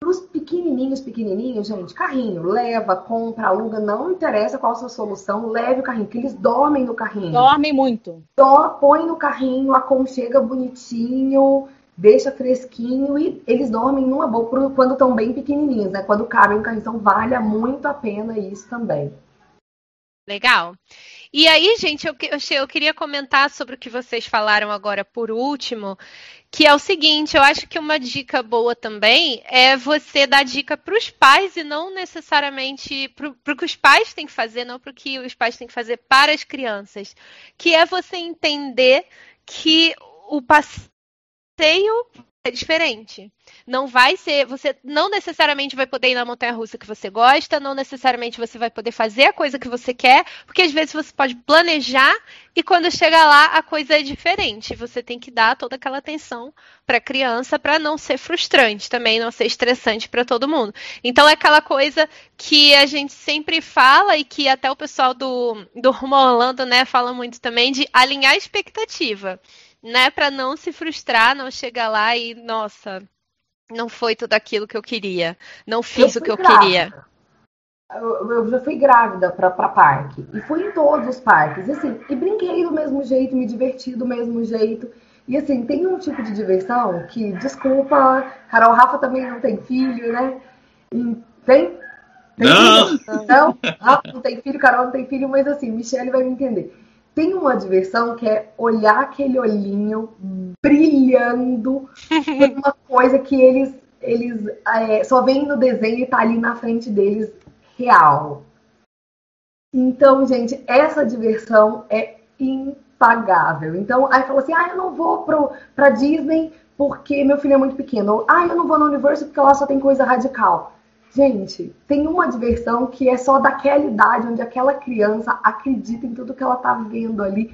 Para os pequenininhos, pequenininhos, gente, carrinho, leva, compra, aluga, não interessa qual a sua solução, leve o carrinho, que eles dormem no carrinho. Dormem muito. Só põe no carrinho, aconchega bonitinho, deixa fresquinho e eles dormem numa boa quando estão bem pequenininhos, né? Quando cabem no carrinho, então vale muito a pena isso também. Legal. E aí, gente, eu, eu, eu queria comentar sobre o que vocês falaram agora por último, que é o seguinte, eu acho que uma dica boa também é você dar dica para os pais e não necessariamente para o que os pais têm que fazer, não para o que os pais têm que fazer para as crianças, que é você entender que o passeio é diferente. Não vai ser, você não necessariamente vai poder ir na montanha russa que você gosta, não necessariamente você vai poder fazer a coisa que você quer, porque às vezes você pode planejar e quando chega lá a coisa é diferente. Você tem que dar toda aquela atenção para a criança para não ser frustrante também, não ser estressante para todo mundo. Então é aquela coisa que a gente sempre fala e que até o pessoal do do Rumo Orlando, né, fala muito também de alinhar a expectativa né, para não se frustrar, não chegar lá e, nossa, não foi tudo aquilo que eu queria, não fiz o que eu grávida. queria. Eu, eu, já fui grávida para parque e fui em todos os parques, e, assim, e brinquei do mesmo jeito, me diverti do mesmo jeito. E assim, tem um tipo de diversão que, desculpa, Carol Rafa também não tem filho, né? E tem? tem não! Filho? Não, Rafa não tem filho, Carol não tem filho, mas assim, Michelle vai me entender tem uma diversão que é olhar aquele olhinho brilhando por uma coisa que eles, eles é, só veem no desenho e tá ali na frente deles real. Então, gente, essa diversão é impagável. Então, aí falou assim: ah, eu não vou pro, pra Disney porque meu filho é muito pequeno. ah, eu não vou no Universo porque lá só tem coisa radical. Gente, tem uma diversão que é só daquela idade onde aquela criança acredita em tudo que ela tá vendo ali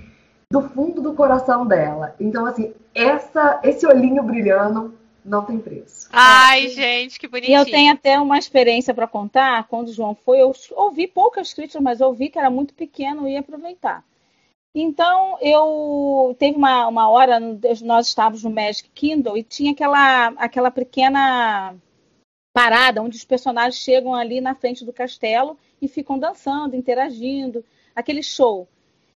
do fundo do coração dela. Então, assim, essa, esse olhinho brilhando não tem preço. Ai, é. gente, que bonitinho. E eu tenho até uma experiência para contar. Quando o João foi, eu ouvi poucas críticas, mas ouvi que era muito pequeno e ia aproveitar. Então, eu teve uma, uma hora, nós estávamos no Magic Kindle e tinha aquela, aquela pequena parada onde os personagens chegam ali na frente do castelo e ficam dançando, interagindo, aquele show.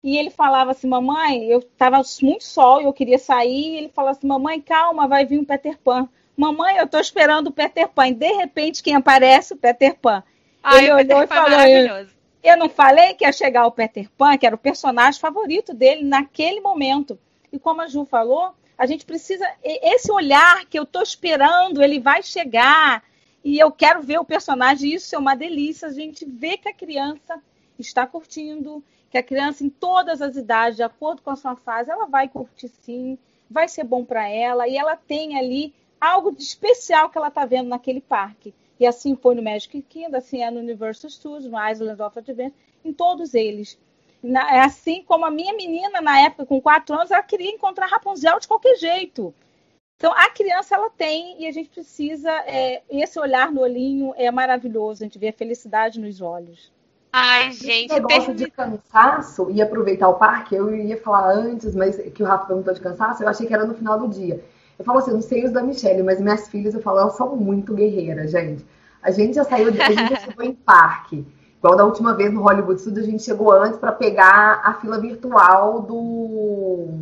E ele falava assim, mamãe, eu estava muito sol e eu queria sair. E ele falava assim, mamãe, calma, vai vir um Peter Pan. Mamãe, eu estou esperando o Peter Pan. E de repente, quem aparece? O Peter Pan. Ai, ele olhou e falou: Eu não falei que ia chegar o Peter Pan, que era o personagem favorito dele naquele momento. E como a Ju falou, a gente precisa. Esse olhar que eu estou esperando, ele vai chegar e eu quero ver o personagem, isso é uma delícia. A gente vê que a criança está curtindo, que a criança, em todas as idades, de acordo com a sua fase, ela vai curtir sim, vai ser bom para ela, e ela tem ali algo de especial que ela está vendo naquele parque. E assim foi no Magic Kingdom, assim é no Universal Studios, no Island of Adventure, em todos eles. É assim como a minha menina, na época, com quatro anos, ela queria encontrar Rapunzel de qualquer jeito. Então, a criança, ela tem, e a gente precisa, é, esse olhar no olhinho é maravilhoso, a gente vê a felicidade nos olhos. Ai, gente, Esse negócio de cansaço e aproveitar o parque, eu ia falar antes, mas que o Rafa perguntou de cansaço, eu achei que era no final do dia. Eu falo assim, não sei os da Michelle, mas minhas filhas, eu falo, elas são muito guerreiras, gente. A gente já saiu, de, a gente já chegou em parque. Igual da última vez no Hollywood Studios, a gente chegou antes para pegar a fila virtual do.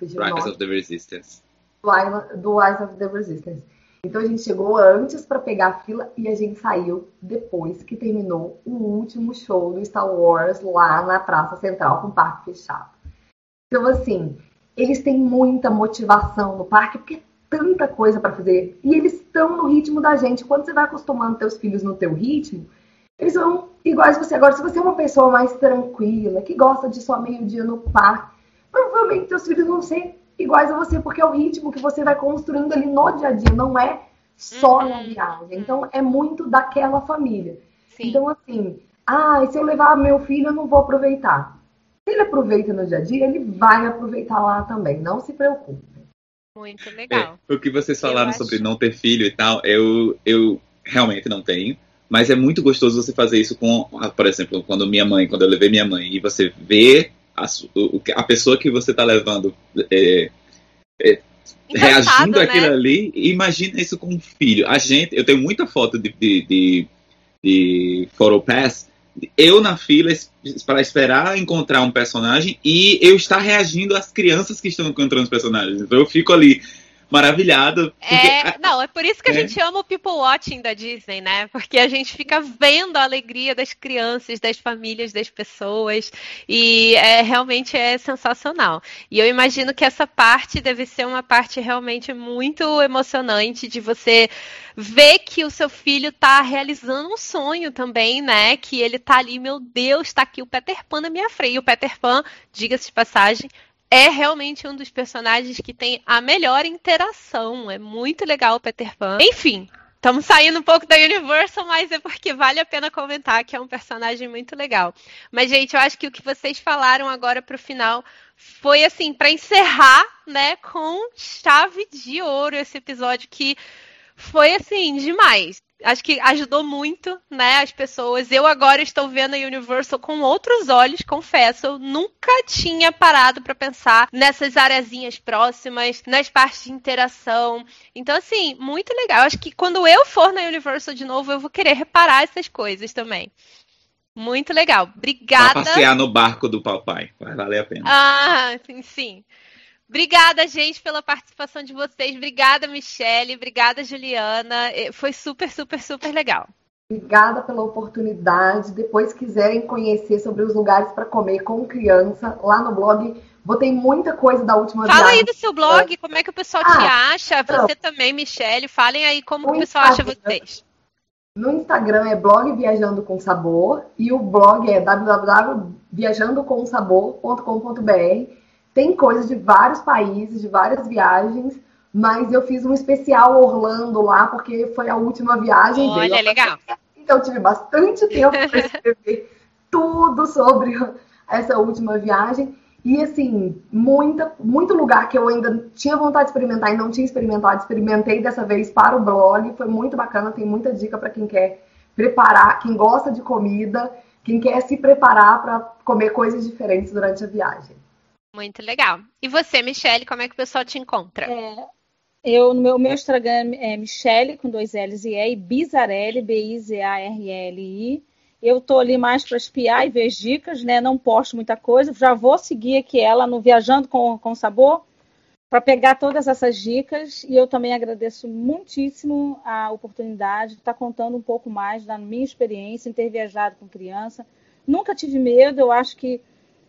Rise of the Resistance do, Eyes of the Resistance. Então a gente chegou antes para pegar a fila e a gente saiu depois que terminou o último show do Star Wars lá na Praça Central com o parque fechado. Então assim, eles têm muita motivação no parque porque é tanta coisa para fazer e eles estão no ritmo da gente. Quando você vai acostumando teus filhos no teu ritmo, eles vão iguais você. Agora, se você é uma pessoa mais tranquila, que gosta de só meio dia no parque, provavelmente teus filhos vão ser iguais a você, porque é o ritmo que você vai construindo ali no dia a dia, não é só uhum. na viagem. Então, é muito daquela família. Sim. Então, assim, ah, se eu levar meu filho, eu não vou aproveitar. Se ele aproveita no dia a dia, ele vai aproveitar lá também, não se preocupe. Muito legal. É, o que vocês falaram sobre acho... não ter filho e tal, eu, eu realmente não tenho. Mas é muito gostoso você fazer isso com, por exemplo, quando minha mãe, quando eu levei minha mãe, e você vê a, a pessoa que você está levando é, é, reagindo àquilo né? ali, imagina isso com um filho. A gente, eu tenho muita foto de, de, de, de Photopass, eu na fila para esperar encontrar um personagem e eu estar reagindo às crianças que estão encontrando os personagens. Então eu fico ali maravilhado. Porque... É, não, é por isso que a é. gente ama o people watching da Disney, né? Porque a gente fica vendo a alegria das crianças, das famílias, das pessoas e é realmente é sensacional. E eu imagino que essa parte deve ser uma parte realmente muito emocionante de você ver que o seu filho está realizando um sonho também, né? Que ele está ali, meu Deus, está aqui o Peter Pan na minha frente. E o Peter Pan, diga-se de passagem, é realmente um dos personagens que tem a melhor interação. É muito legal o Peter Pan. Enfim, estamos saindo um pouco da Universal, mas é porque vale a pena comentar que é um personagem muito legal. Mas, gente, eu acho que o que vocês falaram agora para o final foi assim, para encerrar, né, com chave de ouro esse episódio que foi assim, demais acho que ajudou muito, né, as pessoas. Eu agora estou vendo a Universal com outros olhos, confesso. Eu nunca tinha parado para pensar nessas areazinhas próximas, nas partes de interação. Então, assim, muito legal. Acho que quando eu for na Universal de novo, eu vou querer reparar essas coisas também. Muito legal. Obrigada. Pra passear no barco do papai. Vai valer a pena. Ah, sim, sim. Obrigada, gente, pela participação de vocês. Obrigada, Michele. Obrigada, Juliana. Foi super, super, super legal. Obrigada pela oportunidade. Depois quiserem conhecer sobre os lugares para comer com criança, lá no blog botei muita coisa da última Fala viagem. aí do seu blog, como é que o pessoal ah, te acha? Você então, também, Michele. Falem aí como o pessoal acha vocês. No Instagram é blog Viajando com Sabor e o blog é www.viajandocomsabor.com.br. Tem coisas de vários países, de várias viagens, mas eu fiz um especial Orlando lá, porque foi a última viagem Olha, dele. legal. Então eu tive bastante tempo para escrever tudo sobre essa última viagem. E assim, muita, muito lugar que eu ainda tinha vontade de experimentar e não tinha experimentado, experimentei dessa vez para o blog. Foi muito bacana, tem muita dica para quem quer preparar, quem gosta de comida, quem quer se preparar para comer coisas diferentes durante a viagem. Muito legal. E você, Michelle, como é que o pessoal te encontra? É, eu, no meu, meu Instagram é Michelle, com dois L's e E, e Bizarelli, B-I-Z-A-R-L-I. Eu tô ali mais para espiar e ver dicas, né? Não posto muita coisa. Já vou seguir aqui ela no Viajando com, com Sabor para pegar todas essas dicas. E eu também agradeço muitíssimo a oportunidade de estar tá contando um pouco mais da minha experiência em ter viajado com criança. Nunca tive medo, eu acho que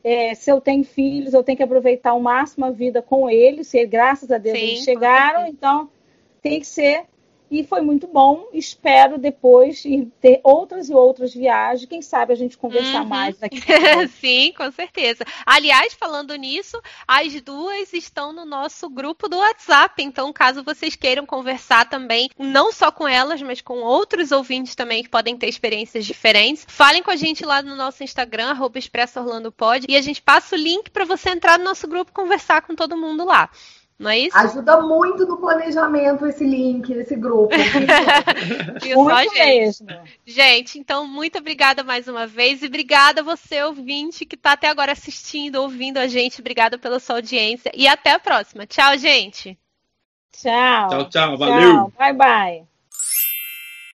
é, se eu tenho filhos, eu tenho que aproveitar ao máximo a vida com eles, e graças a Deus Sim, eles chegaram, então tem que ser e foi muito bom. Espero depois ter outras e outras viagens. Quem sabe a gente conversar uhum. mais daqui. Sim, com certeza. Aliás, falando nisso, as duas estão no nosso grupo do WhatsApp. Então, caso vocês queiram conversar também, não só com elas, mas com outros ouvintes também que podem ter experiências diferentes, falem com a gente lá no nosso Instagram, Expresso Orlando Pod, e a gente passa o link para você entrar no nosso grupo e conversar com todo mundo lá. Não é isso? Ajuda muito no planejamento esse link, esse grupo. muito mesmo. Gente, então muito obrigada mais uma vez e obrigada a você, ouvinte, que está até agora assistindo, ouvindo a gente. Obrigada pela sua audiência e até a próxima. Tchau, gente. Tchau. Tchau, tchau. Valeu. Tchau. Bye, bye.